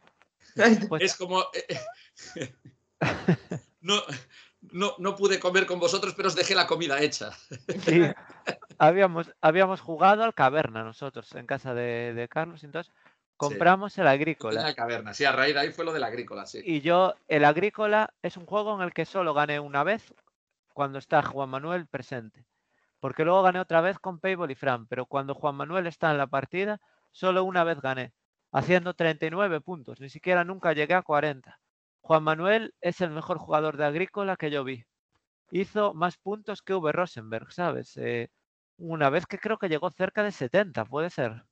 [laughs] Pues, Es como. eh, no, no, no pude comer con vosotros, pero os dejé la comida hecha. sí, habíamos, habíamos jugado al caverna nosotros en casa de, de Carlos, entonces compramos el En agrícola. la caverna, sí, a raíz de ahí fue lo del agrícola, sí. Y yo, el agrícola es un juego en el que solo gané una vez cuando está Juan Manuel presente. Porque luego gané otra vez con Payball y Fran, pero cuando Juan Manuel está en la partida, solo una vez gané, haciendo 39 puntos, ni siquiera nunca llegué a 40. Juan Manuel es el mejor jugador de agrícola que yo vi. Hizo más puntos que V. Rosenberg, ¿sabes? Eh, una vez que creo que llegó cerca de 70, puede ser.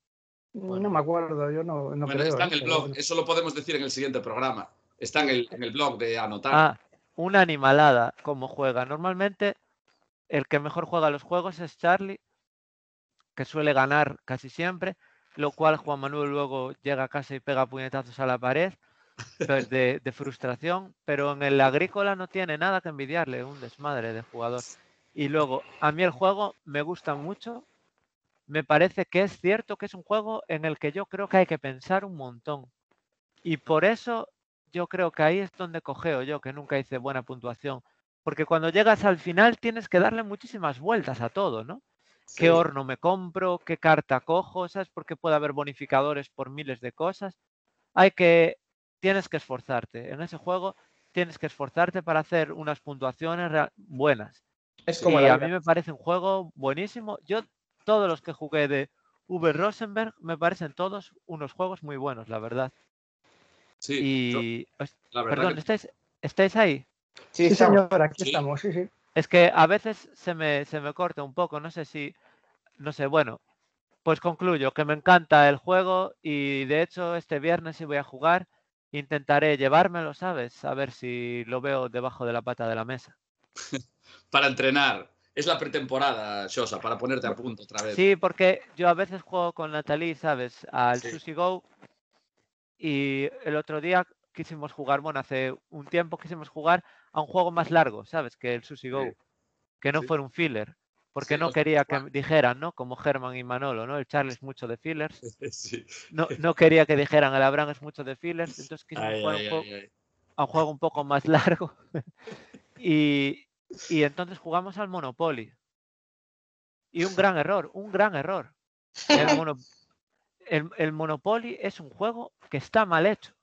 No me acuerdo, yo no, no bueno, creo. está en ¿eh? el blog, eso lo podemos decir en el siguiente programa. Está en el, en el blog de anotar. Ah, una animalada como juega. Normalmente el que mejor juega los juegos es Charlie, que suele ganar casi siempre, lo cual Juan Manuel luego llega a casa y pega puñetazos a la pared pues de, de frustración, pero en el agrícola no tiene nada que envidiarle, un desmadre de jugador. Y luego, a mí el juego me gusta mucho, me parece que es cierto que es un juego en el que yo creo que hay que pensar un montón. Y por eso yo creo que ahí es donde cogeo yo, que nunca hice buena puntuación. Porque cuando llegas al final tienes que darle muchísimas vueltas a todo, ¿no? Sí. ¿Qué horno me compro? ¿Qué carta cojo? ¿Sabes? Porque puede haber bonificadores por miles de cosas. Hay que, tienes que esforzarte. En ese juego tienes que esforzarte para hacer unas puntuaciones buenas. Es Y como la a mí me parece un juego buenísimo. Yo, todos los que jugué de V. Rosenberg, me parecen todos unos juegos muy buenos, la verdad. Sí, Y, os- la verdad perdón, que- ¿estáis, ¿estáis ahí? Sí, Sí, señor, aquí Sí. estamos, sí, sí. Es que a veces se me, se me corta un poco, no sé si, no sé, bueno, pues concluyo que me encanta el juego y de hecho este viernes si voy a jugar, intentaré llevármelo, ¿sabes? A ver si lo veo debajo de la pata de la mesa. [laughs] para entrenar. Es la pretemporada, Shosa, para ponerte a punto otra vez. Sí, porque yo a veces juego con Natalie, ¿sabes? Al Sí. Sushi Go y el otro día quisimos jugar, bueno, hace un tiempo quisimos jugar a un juego más largo, ¿sabes? Que el Sushi Go, que no Sí. fuera un filler, porque Sí, no quería que dijeran, ¿no? Como Germán y Manolo, ¿no? El Charlie es mucho de fillers, [laughs] Sí. no, no quería que dijeran el Abraham es mucho de fillers, entonces quisimos Ay, jugar ay, un ay. a un juego un poco más [laughs] largo y, y entonces jugamos al Monopoly. Y un gran error, un gran error. El, [laughs] mono- el- el Monopoly es un juego que está mal hecho.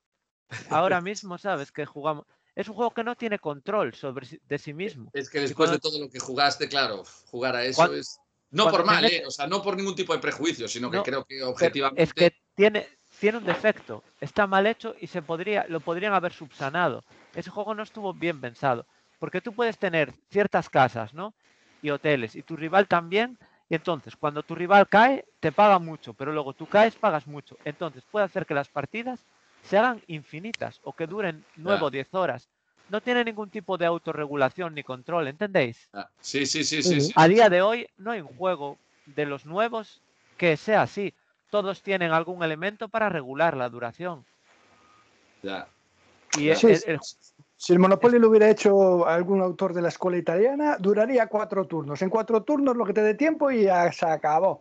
ahora mismo, ¿sabes? Que jugamos. Es un juego que no tiene control sobre de sí mismo. Es que después de todo lo que jugaste, claro, jugar a eso es. No por mal, metes- ¿eh? O sea, no por ningún tipo de prejuicio, sino que No, creo que objetivamente. es que tiene, tiene un defecto. Está mal hecho y se podría, lo podrían haber subsanado. Ese juego no estuvo bien pensado. Porque tú puedes tener ciertas casas, ¿no? Y hoteles. Y tu rival también. Y entonces, cuando tu rival cae, te paga mucho. Pero luego tú caes, pagas mucho. Entonces, puede hacer que las partidas se hagan infinitas o que duren 9 o 10 horas. No tiene ningún tipo de autorregulación ni control, ¿entendéis? Ah, Sí, sí, sí, sí. sí. A día de hoy no hay un juego de los nuevos que sea así. Todos tienen algún elemento para regular la duración. Ya. Y el- Sí, el- sí. el- Si el Monopoly lo hubiera hecho algún autor de la escuela italiana, duraría cuatro turnos. En cuatro turnos lo que te dé tiempo y ya se acabó.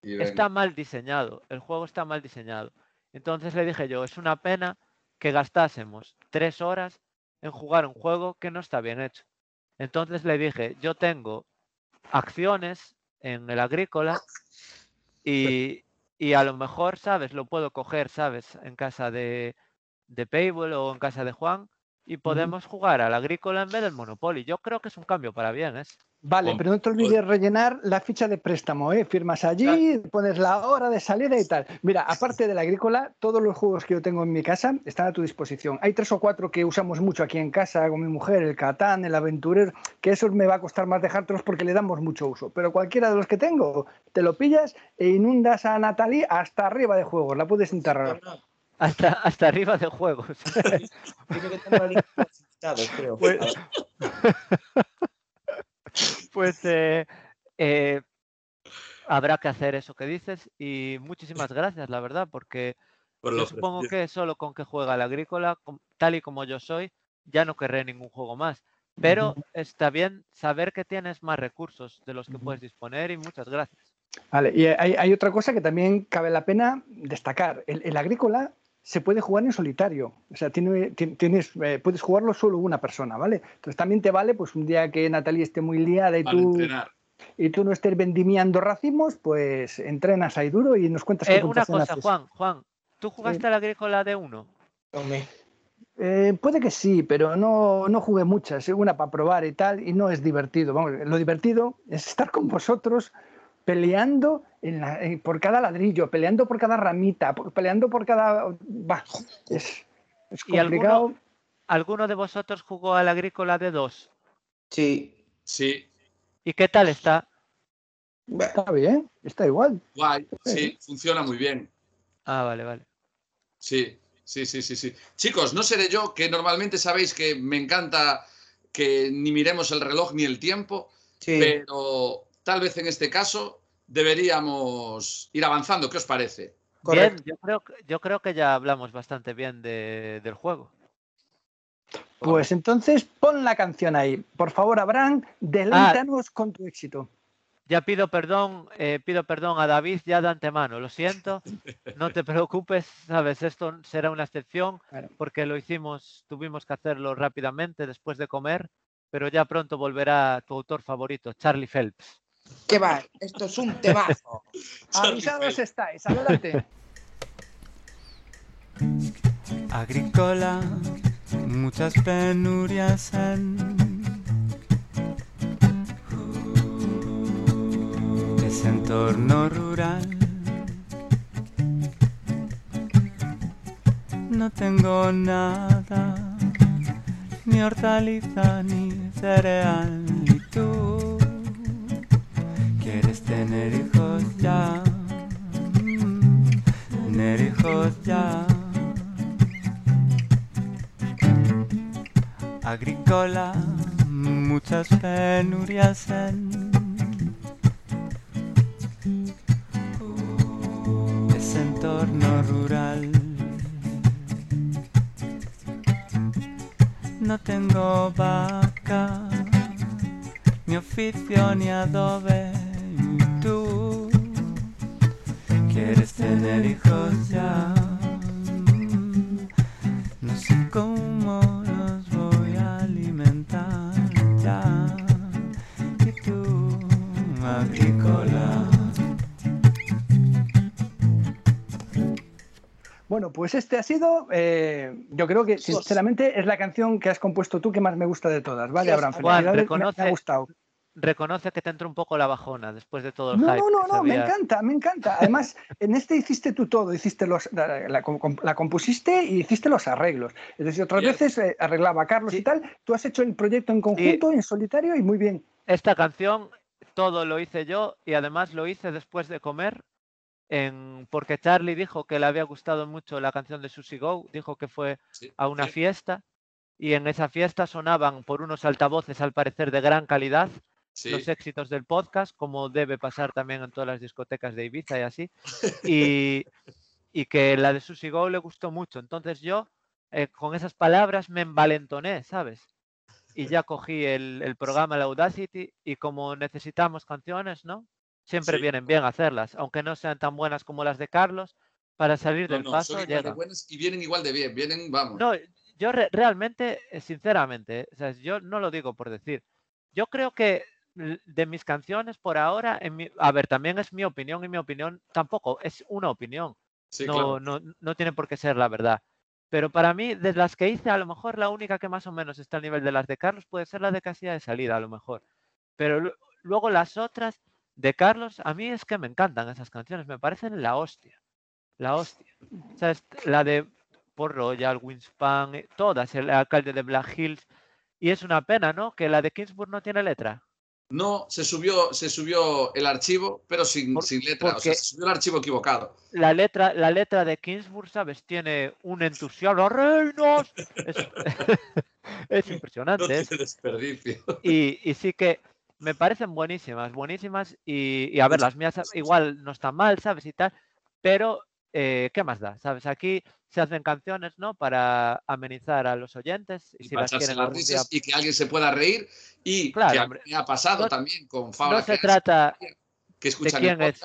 Está mal diseñado. El juego está mal diseñado. Entonces le dije yo, es una pena que gastásemos tres horas en jugar un juego que no está bien hecho. Entonces le dije, yo tengo acciones en el agrícola y, y a lo mejor, ¿sabes? Lo puedo coger, ¿sabes? En casa de, de Payball o en casa de Juan y podemos jugar al agrícola en vez del Monopoly. Yo creo que es un cambio para bien, ¿es? Vale, pero no te olvides rellenar la ficha de préstamo, ¿eh? Firmas allí, pones la hora de salida y tal. Mira, aparte de la agrícola, todos los juegos que yo tengo en mi casa están a tu disposición. Hay tres o cuatro que usamos mucho aquí en casa con mi mujer, el Catán, el Aventurero, que esos me va a costar más dejártelos porque le damos mucho uso. Pero cualquiera de los que tengo, te lo pillas e inundas a Natalie hasta arriba de juegos, la puedes enterrar. Hasta, hasta arriba de juegos. La. Pues- Pues eh, eh, habrá que hacer eso que dices y muchísimas gracias, la verdad, porque Por yo lo supongo que solo con que juega el agrícola, tal y como yo soy, ya no querré ningún juego más. Pero está bien saber que tienes más recursos de los que puedes disponer y muchas gracias. Vale, y hay, hay otra cosa que también cabe la pena destacar. El, el agrícola se puede jugar en solitario. O sea, tiene, ti- tienes, eh, puedes jugarlo solo una persona, ¿vale? Entonces también te vale, pues un día que Natalie esté muy liada y Para tú, entrenar. y tú no estés vendimiando racimos, pues entrenas ahí duro y nos cuentas qué Eh, una cosa, haces. Juan, Juan, ¿tú jugaste al agrícola de uno? Hombre, Eh, puede que sí, pero no, no jugué muchas, eh, una para probar y tal, y no es divertido. Vamos, lo divertido es estar con vosotros peleando en la- eh, por cada ladrillo, peleando por cada ramita, por- peleando por cada... bah, es, es ¿Y alguno- complicado. ¿Alguno de vosotros jugó al agrícola de dos? sí. Sí, ¿Y qué tal está? Está bien, está igual. guay. Sí, funciona muy bien. Ah, vale, vale. Sí, sí, sí, sí, sí. Chicos, no seré yo, que normalmente sabéis que me encanta que ni miremos el reloj ni el tiempo, Sí. pero tal vez en este caso deberíamos ir avanzando. ¿Qué os parece? Bien, yo creo, que- yo creo que ya hablamos bastante bien de- del juego. Pues entonces pon la canción ahí. Por favor, Abraham, deleítanos con tu éxito. Ya pido perdón, eh, pido perdón a David ya de antemano, lo siento, no te [laughs] preocupes, sabes, esto será una excepción Claro. porque lo hicimos, tuvimos que hacerlo rápidamente después de comer, pero ya pronto volverá tu autor favorito, Charlie Phelps. ¿Qué va? Esto es un temazo. [laughs] Avisados estáis, adelante. [laughs] agrícola, muchas penurias en ese entorno rural. No tengo nada, ni hortaliza ni cereal, y tú tener hijos ya, tener hijos ya. agrícola, muchas penurias en ese entorno rural. No tengo vaca, ni oficio ni adobe, tú quieres tener hijos ya. No sé cómo los voy a alimentar ya. Y tú, agrícola. Bueno, pues este ha sido, eh, yo creo que sinceramente es la canción que has compuesto tú que más me gusta de todas, ¿vale, Abraham? Juan, Felicidades, me- me, reconoce- ha gustado. Reconoce que te entró un poco la bajona después de todo el No, hype. no, no, no, me encanta, me encanta. Además, en este hiciste tú todo, hiciste los, la, la- com- la compusiste y hiciste los arreglos. Es decir, otras veces eh, arreglaba Carlos y tal. Tú has hecho el proyecto en conjunto, en solitario y muy bien. Esta canción todo lo hice yo y además lo hice después de comer en, porque Charlie dijo que le había gustado mucho la canción de Susie Go, dijo que fue Sí, a una sí. fiesta y en esa fiesta sonaban por unos altavoces al parecer de gran calidad Sí. los éxitos del podcast, como debe pasar también en todas las discotecas de Ibiza y así, [laughs] y, y que la de Susie Go le gustó mucho. Entonces yo eh, con esas palabras me envalentoné, ¿sabes? Y ya cogí el, el programa, la Audacity, y como necesitamos canciones, ¿no? Siempre Sí. vienen bien hacerlas, aunque no sean tan buenas como las de Carlos, para salir No, del no, paso son de buenas y vienen igual de bien. Vienen, vamos. No, yo re- realmente, sinceramente, o sea, yo no lo digo por decir. Yo creo que de mis canciones por ahora, en mi- a ver, también es mi opinión y mi opinión tampoco es una opinión. sí, no, claro. no, no tiene por qué ser la verdad. Pero para mí, de las que hice, a lo mejor la única que más o menos está al nivel de las de Carlos puede ser la de Casilla de Salida, a lo mejor. Pero lu- luego las otras de Carlos, a mí es que me encantan esas canciones, me parecen la hostia. La hostia. O sea, la de Por Royal, Winspan, eh, todas, el alcalde de Black Hills. Y es una pena, ¿no? Que la de Kingsburg no tiene letra. No, se subió, se subió el archivo, pero sin, Por- sin letra. O sea, se subió el archivo equivocado. La letra, la letra de Kingsburg, ¿sabes? Tiene un entusiasmo. ¡Reinos! Es, [laughs] es No impresionante. tiene es- desperdicio. y, y sí que me parecen buenísimas, buenísimas. Y, y a ver, las mías igual no están mal, ¿sabes? Y tal. Pero, eh, ¿qué más da? ¿Sabes? Aquí se hacen canciones, ¿no? Para amenizar a los oyentes. Y Y si las quieren las día. y que alguien se pueda reír. Y Claro, que me ha pasado No- también con Fabla No se trata que escuchan quién es.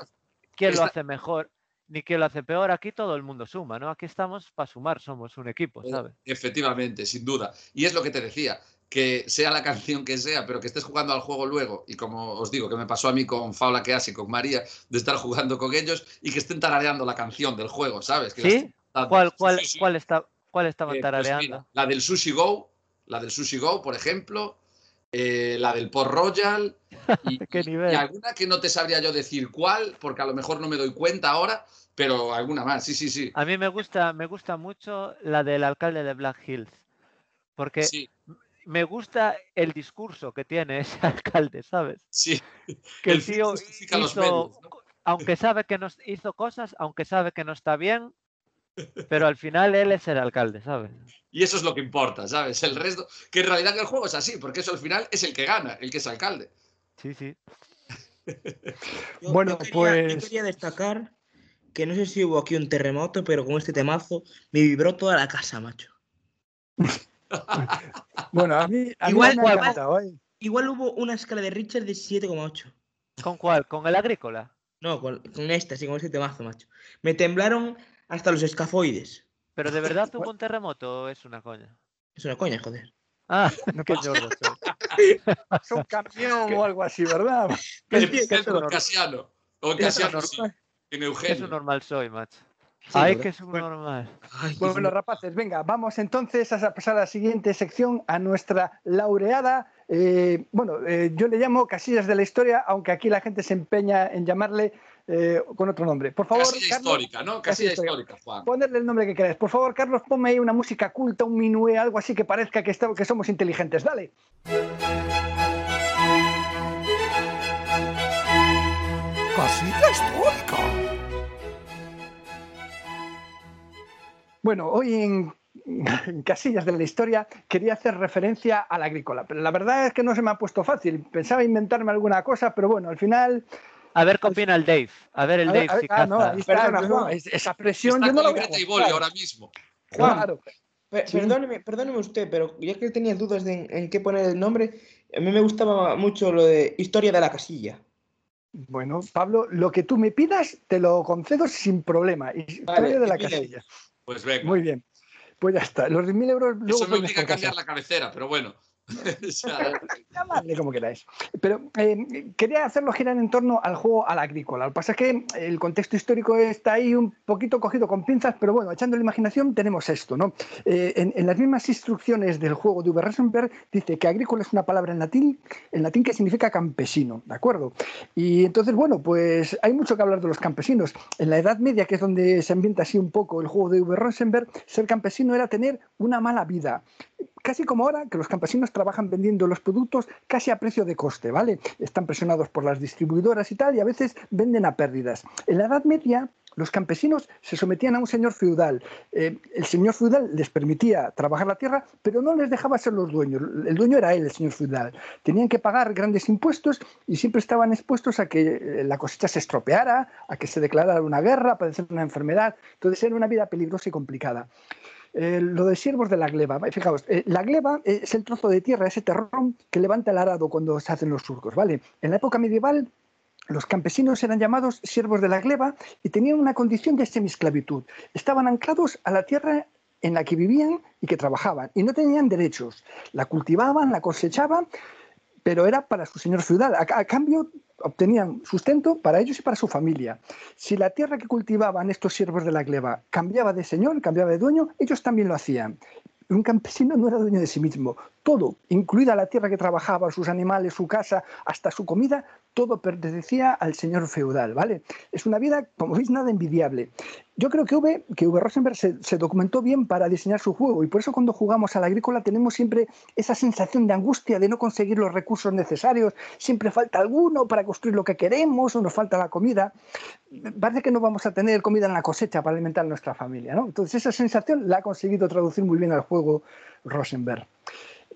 lo hace mejor ni quién lo hace peor. Aquí todo el mundo suma, ¿no? Aquí estamos para sumar, somos un equipo, Eh, ¿sabes? Efectivamente, sin duda. Y es lo que te decía, que sea la canción que sea, pero que estés jugando al juego luego, y como os digo, que me pasó a mí con Faula que y con María, de estar jugando con ellos y que estén tarareando la canción del juego, ¿sabes? Que ¿Sí? ¿Cuál, cuál, sí, sí. cuál, está, cuál estaban Eh, pues tarareando? mira, la del Sushi Go, la del Sushi Go, por ejemplo, eh, la del Port Royal, [laughs] y, ¿Qué nivel? y alguna que no te sabría yo decir cuál, porque a lo mejor no me doy cuenta ahora, pero alguna más, sí, sí, sí. A mí me gusta, me gusta mucho la del alcalde de Black Hills, porque Sí, me gusta el discurso que tiene ese [laughs] alcalde, ¿sabes? sí. Que el, tío los hizo, medios, ¿no? aunque sabe que nos hizo cosas, aunque sabe que no está bien, pero al final él es el alcalde, ¿sabes? Y eso es lo que importa, ¿sabes? El resto, que en realidad el juego es así, porque eso al final es el que gana, el que es alcalde. Sí, sí. [laughs] Yo- Bueno, yo quería, pues- yo quería destacar que no sé si hubo aquí un terremoto, pero con este temazo me vibró toda la casa, macho. [laughs] Bueno, a mí, a mí Igual- me ha igual- encantado. ¿eh? Igual hubo una escala de Richard de 7,8. ¿Con cuál? ¿Con el agrícola? No, con, con esta, sí, con este temazo, macho. Me temblaron hasta los escafoides. ¿Pero de verdad hubo un terremoto o es una coña? Es una coña, joder. Ah, [laughs] No qué [laughs] soy. [laughs] Es un camión o algo así, ¿verdad? Epicentro eso en no- Casiano. O eso Casiano, no- sí, en Eugenio. normal soy, macho. Sí, Ay, ¿verdad? que es Bueno. Bueno, fino. rapaces, venga, vamos entonces a pasar a la siguiente sección, a nuestra laureada. eh, bueno, eh, yo le llamo Casillas de la Historia, aunque aquí la gente se empeña en llamarle eh, con otro nombre. Por favor, Casilla Carlos, histórica, ¿no? Casilla Casilla histórica, Juan. ponerle el nombre que queráis. Por favor, Carlos, ponme ahí una música culta, un minué, algo así que parezca que, estamos- que somos inteligentes. Dale. Casita histórica. Bueno, hoy en, [laughs] en Casillas de la Historia quería hacer referencia a la agrícola, pero la verdad es que no se me ha puesto fácil. Pensaba inventarme alguna cosa, pero bueno, al final A ver qué opina el Dave. A ver el A Dave ver, a ver, si ah, no, ahí está, Perdona, no, Juan. esa presión Está yo no la voy a y boli ahora mismo. Juan, Claro. Sí. Perdóneme, perdóneme usted, pero ya que tenía dudas de en, en qué poner el nombre, a mí me gustaba mucho lo de Historia de la Casilla. Bueno, Pablo, lo que tú me pidas te lo concedo sin problema. Historia Vale, de la casilla. Pues venga. Muy bien. Pues ya está. Los 10.000 euros luego Eso me obliga a cambiar la cabecera, pero bueno. [laughs] Llamadle como queráis. Pero eh, quería hacerlo girar en torno al juego al agrícola. Lo que pasa es que el contexto histórico está ahí un poquito cogido con pinzas, pero bueno, echando la imaginación tenemos esto, ¿no? Eh, en, en las mismas instrucciones del juego de Uwe Rosenberg dice que agrícola es una palabra en latín, en latín que significa campesino, ¿de acuerdo? Y entonces, bueno, pues hay mucho que hablar de los campesinos. En la Edad Media, que es donde se ambienta así un poco el juego de Uwe Rosenberg, ser campesino era tener una mala vida casi como ahora que los campesinos trabajan vendiendo los productos casi a precio de coste, ¿vale? Están presionados por las distribuidoras y tal, y a veces venden a pérdidas. En la Edad Media, los campesinos se sometían a un señor feudal. Eh, el señor feudal les permitía trabajar la tierra, pero no les dejaba ser los dueños. El dueño era él, el señor feudal. Tenían que pagar grandes impuestos y siempre estaban expuestos a que eh, la cosecha se estropeara, a que se declarara una guerra, a padecer una enfermedad. Entonces era una vida peligrosa y complicada. Eh, lo de siervos de la gleba. Fijaos, eh, la gleba es el trozo de tierra, ese terrón que levanta el arado cuando se hacen los surcos, ¿vale? En la época medieval, los campesinos eran llamados siervos de la gleba y tenían una condición de semisclavitud. Estaban anclados a la tierra en la que vivían y que trabajaban y no tenían derechos. La cultivaban, la cosechaban, pero era para su señor feudal. A, a cambio obtenían sustento para ellos y para su familia. Si la tierra que cultivaban estos siervos de la gleba cambiaba de señor, cambiaba de dueño, ellos también lo hacían. Un campesino no era dueño de sí mismo. Todo, incluida la tierra que trabajaba, sus animales, su casa, hasta su comida, todo pertenecía al señor feudal, ¿vale? Es una vida, como veis, nada envidiable. Yo creo que Uwe, que Uwe Rosenberg se, documentó bien para diseñar su juego y por eso cuando jugamos al agrícola tenemos siempre esa sensación de angustia de no conseguir los recursos necesarios, siempre falta alguno para construir lo que queremos o nos falta la comida. Parece que no vamos a tener comida en la cosecha para alimentar a nuestra familia, ¿no? Entonces esa sensación la ha conseguido traducir muy bien al juego Rosenberg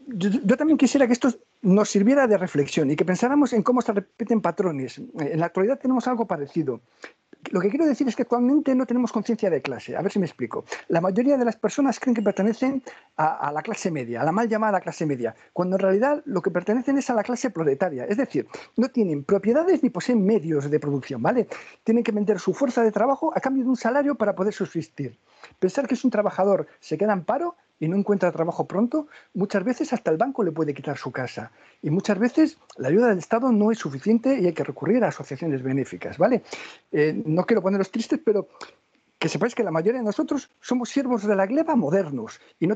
yo, yo, también quisiera que esto nos sirviera de reflexión y que pensáramos en cómo se repiten patrones. En la actualidad tenemos algo parecido. Lo que quiero decir es que actualmente no tenemos conciencia de clase. A ver si me explico. La mayoría de las personas creen que pertenecen a, a, la clase media, a la mal llamada clase media, cuando en realidad lo que pertenecen es a la clase proletaria. Es decir, no tienen propiedades ni poseen medios de producción, ¿vale? Tienen que vender su fuerza de trabajo a cambio de un salario para poder subsistir. Pensar que es un trabajador se queda en paro y no encuentra trabajo pronto, muchas veces hasta el banco le puede quitar su casa. Y muchas veces la ayuda del Estado no es suficiente y hay que recurrir a asociaciones benéficas, ¿vale? Eh, no quiero poneros tristes, pero que sepáis que la mayoría de nosotros somos siervos de la gleba modernos y, no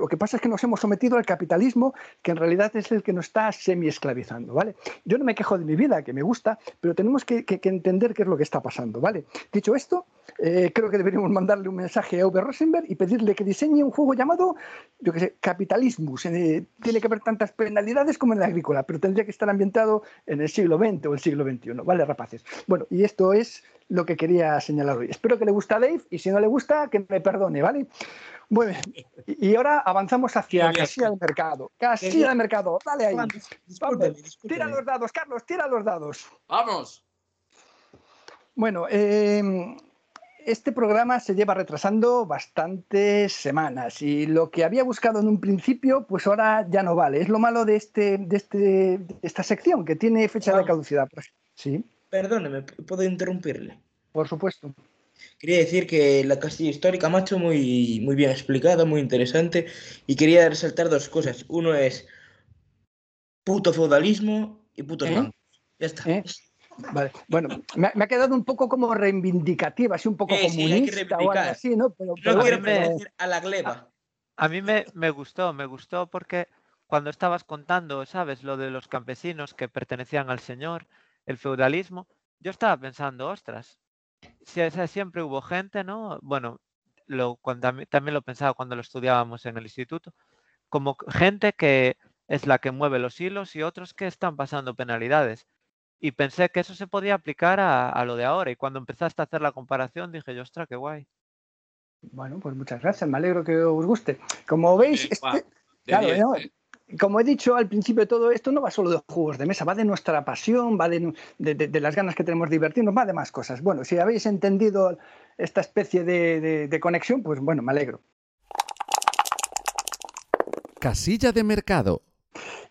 lo que pasa es que nos hemos sometido al capitalismo que en realidad es el que nos está semi-esclavizando, ¿vale? Yo no me quejo de mi vida, que me gusta, pero tenemos que, entender qué es lo que está pasando, ¿vale? Dicho esto, eh, creo que deberíamos mandarle un mensaje a Uwe Rosenberg y pedirle que diseñe un juego llamado, yo qué sé, Capitalismus. Eh, tiene que haber tantas penalidades como en la agrícola, pero tendría que estar ambientado en el siglo XX o el siglo XXI, ¿vale, rapaces? Bueno, y esto es lo que quería señalar hoy. Espero que le guste a Dave y si no le gusta, que me perdone, ¿vale? Bueno, y ahora avanzamos hacia casilla de mercado. Casilla de mercado, dale ahí. Discúlpeme, discúlpeme. Tira los dados, Carlos, tira los dados. Vamos. Bueno, eh, este programa se lleva retrasando bastantes semanas y lo que había buscado en un principio, pues ahora ya no vale. Es lo malo de, este, de, este, de esta sección, que tiene fecha de caducidad. Sí, Perdóneme, ¿puedo interrumpirle? por supuesto. Quería decir que la casilla histórica, macho, muy, muy bien explicada, muy interesante. Y quería resaltar dos cosas. Uno es puto feudalismo y putos ¿Eh? Ya está. ¿Eh? Vale. Bueno, me, me ha quedado un poco como reivindicativa, así un poco Sí, sí, que comunista o algo reivindicar. así, ¿no? Pero, No pero quiero bueno, pertenecer a la gleba. A mí me, me gustó, me gustó porque cuando estabas contando, ¿sabes? Lo de los campesinos que pertenecían al señor, el feudalismo, yo estaba pensando, ostras, si, o sea, siempre hubo gente, ¿no? Bueno, lo, cuando, también- lo pensaba cuando lo estudiábamos en el instituto, como gente que es la que mueve los hilos y otros que están pasando penalidades. Y pensé que eso se podía aplicar a, a lo de ahora. Y cuando empezaste a hacer la comparación, dije yo, ostras, qué guay. bueno, pues muchas gracias, me alegro que os guste. Como veis, Eh, este, Claro, 10, ¿no? Como he dicho al principio todo esto, no va solo de juegos de mesa, va de nuestra pasión, va de, de- las ganas que tenemos de divertirnos, va de más cosas. Bueno, si habéis entendido esta especie de conexión, pues bueno, me alegro. Casilla de mercado.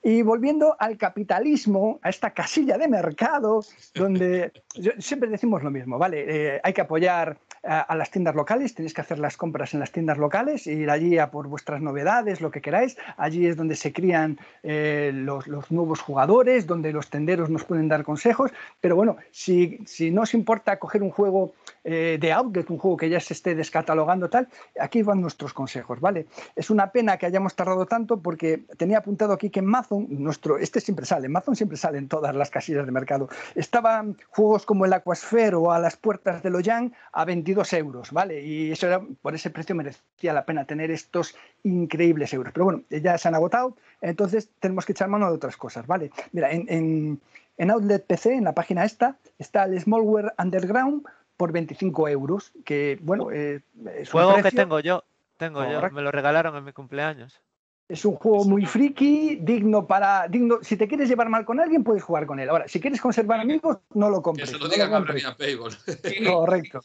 Y volviendo al capitalismo, a esta casilla de mercado, donde [laughs] siempre decimos lo mismo, ¿vale? Eh, hay que apoyar a, a las tiendas locales, tenéis que hacer las compras en las tiendas locales, ir allí a por vuestras novedades, lo que queráis. Allí es donde se crían eh, los, los nuevos jugadores, donde los tenderos nos pueden dar consejos. Pero bueno, si, si no os importa coger un juego eh, de outlet, un juego que ya se esté descatalogando tal, aquí van nuestros consejos, ¿vale? Es una pena que hayamos tardado tanto porque tenía apuntado aquí que en Amazon, nuestro, este siempre sale, Amazon siempre sale en todas las casillas de mercado. Estaban juegos como el Aquasphere o a las puertas de Loyan a 22 euros, ¿vale? Y eso por ese precio merecía la pena tener estos increíbles euros. Pero bueno, ya se han agotado, entonces tenemos que echar mano de otras cosas, ¿vale? Mira, en, en, en Outlet PC, en la página esta, está el Smallware Underground por 25 euros, que bueno, eh, es un Juego que precio- tengo yo. Tengo yo. Me lo regalaron en mi cumpleaños. Es un juego muy friki, digno para. digno Si te quieres llevar mal con alguien, puedes jugar con él. Ahora, si quieres conservar amigos, no lo Que compres. se lo no digan a compres. Bravia Payball. [laughs] Correcto.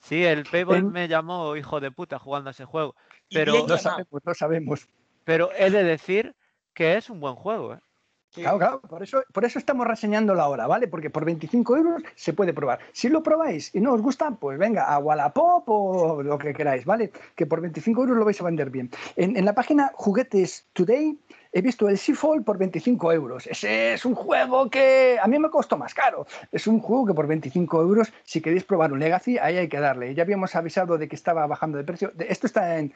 Sí, el Payball me llamó hijo de puta jugando a ese juego. Pero, Lo llamado. sabemos, lo sabemos. pero he de decir que es un buen juego. ¿eh? Claro. Por eso, por eso estamos reseñándolo ahora, ¿vale? Porque por 25 euros se puede probar. Si lo probáis y no os gusta, pues venga, a Wallapop o lo que queráis, ¿vale? Que por 25 euros lo vais a vender bien. En, en la página Juguetes Today he visto el Seafall por 25 euros. Ese es un juego que a mí me costó más caro. Es un juego que por 25 euros, si queréis probar un Legacy, ahí hay que darle. Ya habíamos avisado de que estaba bajando de precio. Esto está en,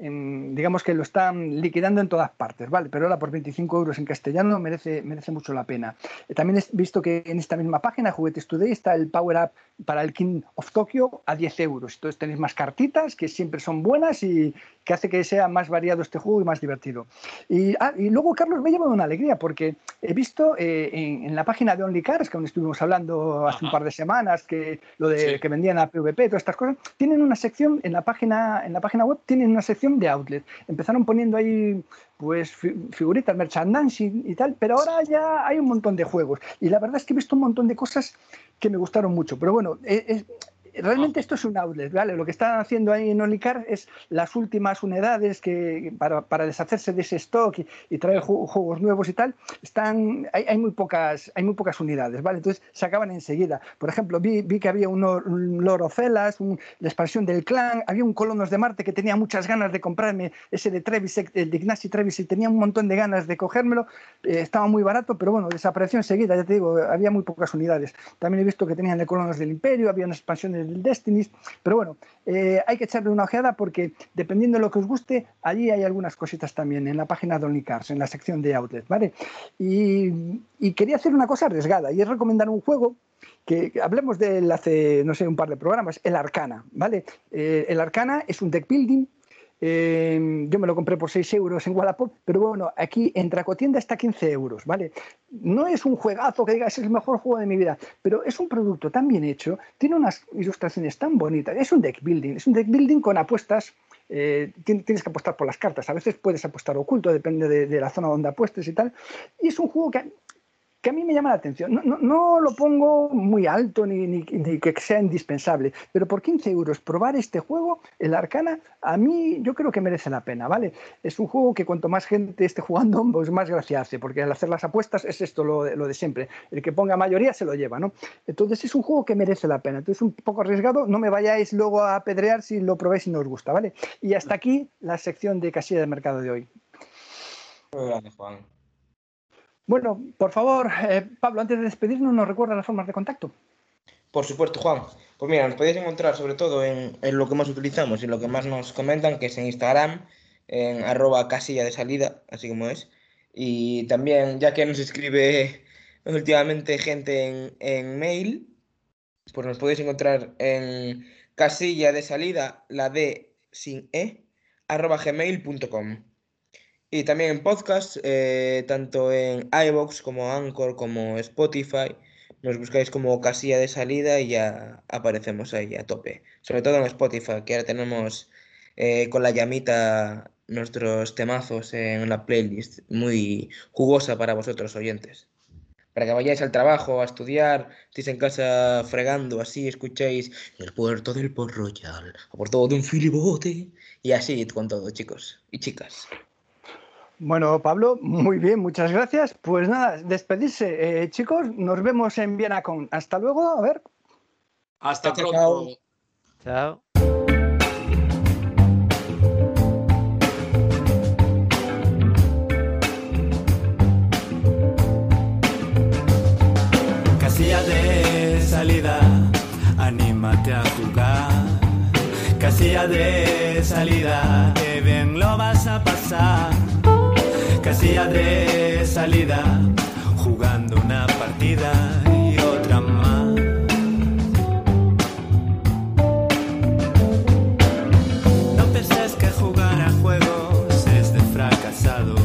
en- digamos que lo están liquidando en todas partes, ¿vale? Pero ahora por 25 euros en castellano merece, merece mucho la pena. Eh, También he visto que en esta misma página, Juguetes Today, está el Power Up para el King of Tokyo a 10 euros. Entonces tenéis más cartitas que siempre son buenas y que hace que sea más variado este juego y más divertido. Y, ah, y luego, Carlos, me ha llevado una alegría porque he visto eh, en, en la página de Only Cars, que aún estuvimos hablando hace un Ajá. par de semanas, que lo de Sí. que vendían a PVP, todas estas cosas, tienen una sección en la página, en la página web, tienen una sección de outlet. Empezaron poniendo ahí pues fi- figuritas, merchandising y tal, pero ahora ya hay un montón de juegos. Y la verdad es que he visto un montón de cosas que me gustaron mucho. Pero bueno, e- es- realmente esto es un outlet, ¿vale? Lo que están haciendo ahí en Olicar es las últimas unidades que para, para deshacerse de ese stock y, y traer ju- juegos nuevos y tal, están hay, hay muy pocas hay muy pocas unidades, ¿vale? Entonces se acaban enseguida. Por ejemplo, vi, vi que había un, un Lord of Hellas, un- la expansión del clan, había un Colonos de Marte que tenía muchas ganas de comprarme ese de Trevisek, el de Ignacy Trevisek, tenía un montón de ganas de cogérmelo, eh, estaba muy barato, pero bueno, desapareció enseguida, ya te digo, había muy pocas unidades. También he visto que tenían el Colonos del Imperio, había unas expansiones del Destinies, pero bueno, eh, hay que echarle una ojeada porque dependiendo de lo que os guste, allí hay algunas cositas también en la página de OnlyCars, en la sección de Outlet, ¿vale? Y, y quería hacer una cosa arriesgada y es recomendar un juego que que hablemos de él hace, no sé, un par de programas, el Arcana, ¿vale? Eh, el Arcana es un deck building. Eh, yo me lo compré por 6 euros en Wallapop, pero bueno, aquí en Tracotienda está 15 euros, ¿vale? No es un juegazo que digas es el mejor juego de mi vida, pero es un producto tan bien hecho, tiene unas ilustraciones tan bonitas, es un deck building, es un deck building con apuestas eh, tien- tienes que apostar por las cartas. A veces puedes apostar oculto, depende de, de la zona donde apuestes y tal. Y es un juego que, que a mí me llama la atención. No, no- no lo pongo muy alto ni, ni- que sea indispensable, pero por 15 euros probar este juego, el Arcana, a mí yo creo que merece la pena, ¿vale? Es un juego que cuanto más gente esté jugando, [laughs] pues más gracia hace, porque al hacer las apuestas es esto lo, de- lo de siempre. El que ponga mayoría se lo lleva, ¿no? Entonces es un juego que merece la pena. Entonces un poco arriesgado, no me vayáis luego a apedrear si lo probáis y no os gusta, ¿vale? Y hasta aquí la sección de casilla de mercado de hoy. Juan. Bueno, por favor, eh, Pablo, antes de despedirnos, ¿nos recuerda las formas de contacto? Por supuesto, Juan. Pues mira, nos podéis encontrar sobre todo en, lo que más utilizamos y lo que más nos comentan, que es en Instagram, en arroba casilla de salida, así como es. Y también, ya que nos escribe últimamente gente en, en mail, pues nos podéis encontrar en casilla de salida, la D sin E, arroba gmail.com. Y también en podcast, eh, tanto en iVoox como Anchor como Spotify. Nos buscáis como casilla de salida y ya aparecemos ahí a tope. Sobre todo en Spotify, que ahora tenemos eh, con la llamita nuestros temazos en una playlist muy jugosa para vosotros oyentes. Para que vayáis al trabajo, a estudiar, estéis en casa fregando, así escuchéis el puerto del Port Royal, a por todo de un filibote. Y así con todo, chicos y chicas. Bueno, Pablo, muy bien, muchas gracias. Pues nada, despedirse, eh, chicos. Nos vemos en Viena con. Hasta luego, a ver. Hasta Chao, pronto. Chao. Casilla de salida, anímate a jugar. Casilla de salida, que bien lo vas a pasar. Casilla de salida, jugando una partida y otra más. No penses que jugar a juegos es de fracasados.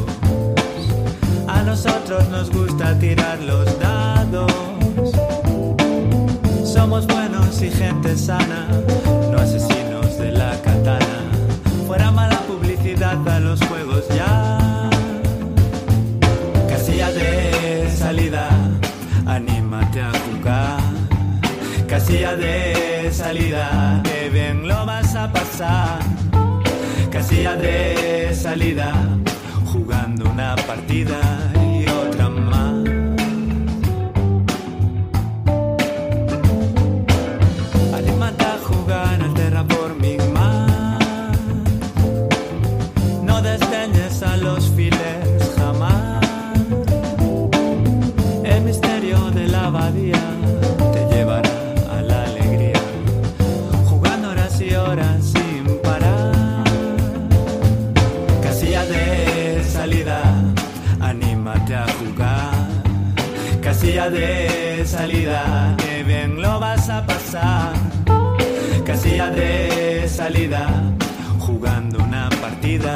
A nosotros nos gusta tirar los dados. Somos buenos y gente sana, no asesinos de la katana. Fuera mala publicidad a los Casilla de salida, que bien lo vas a pasar. Casilla de salida, jugando una partida De salida, que bien lo vas a pasar. Casilla de salida, jugando una partida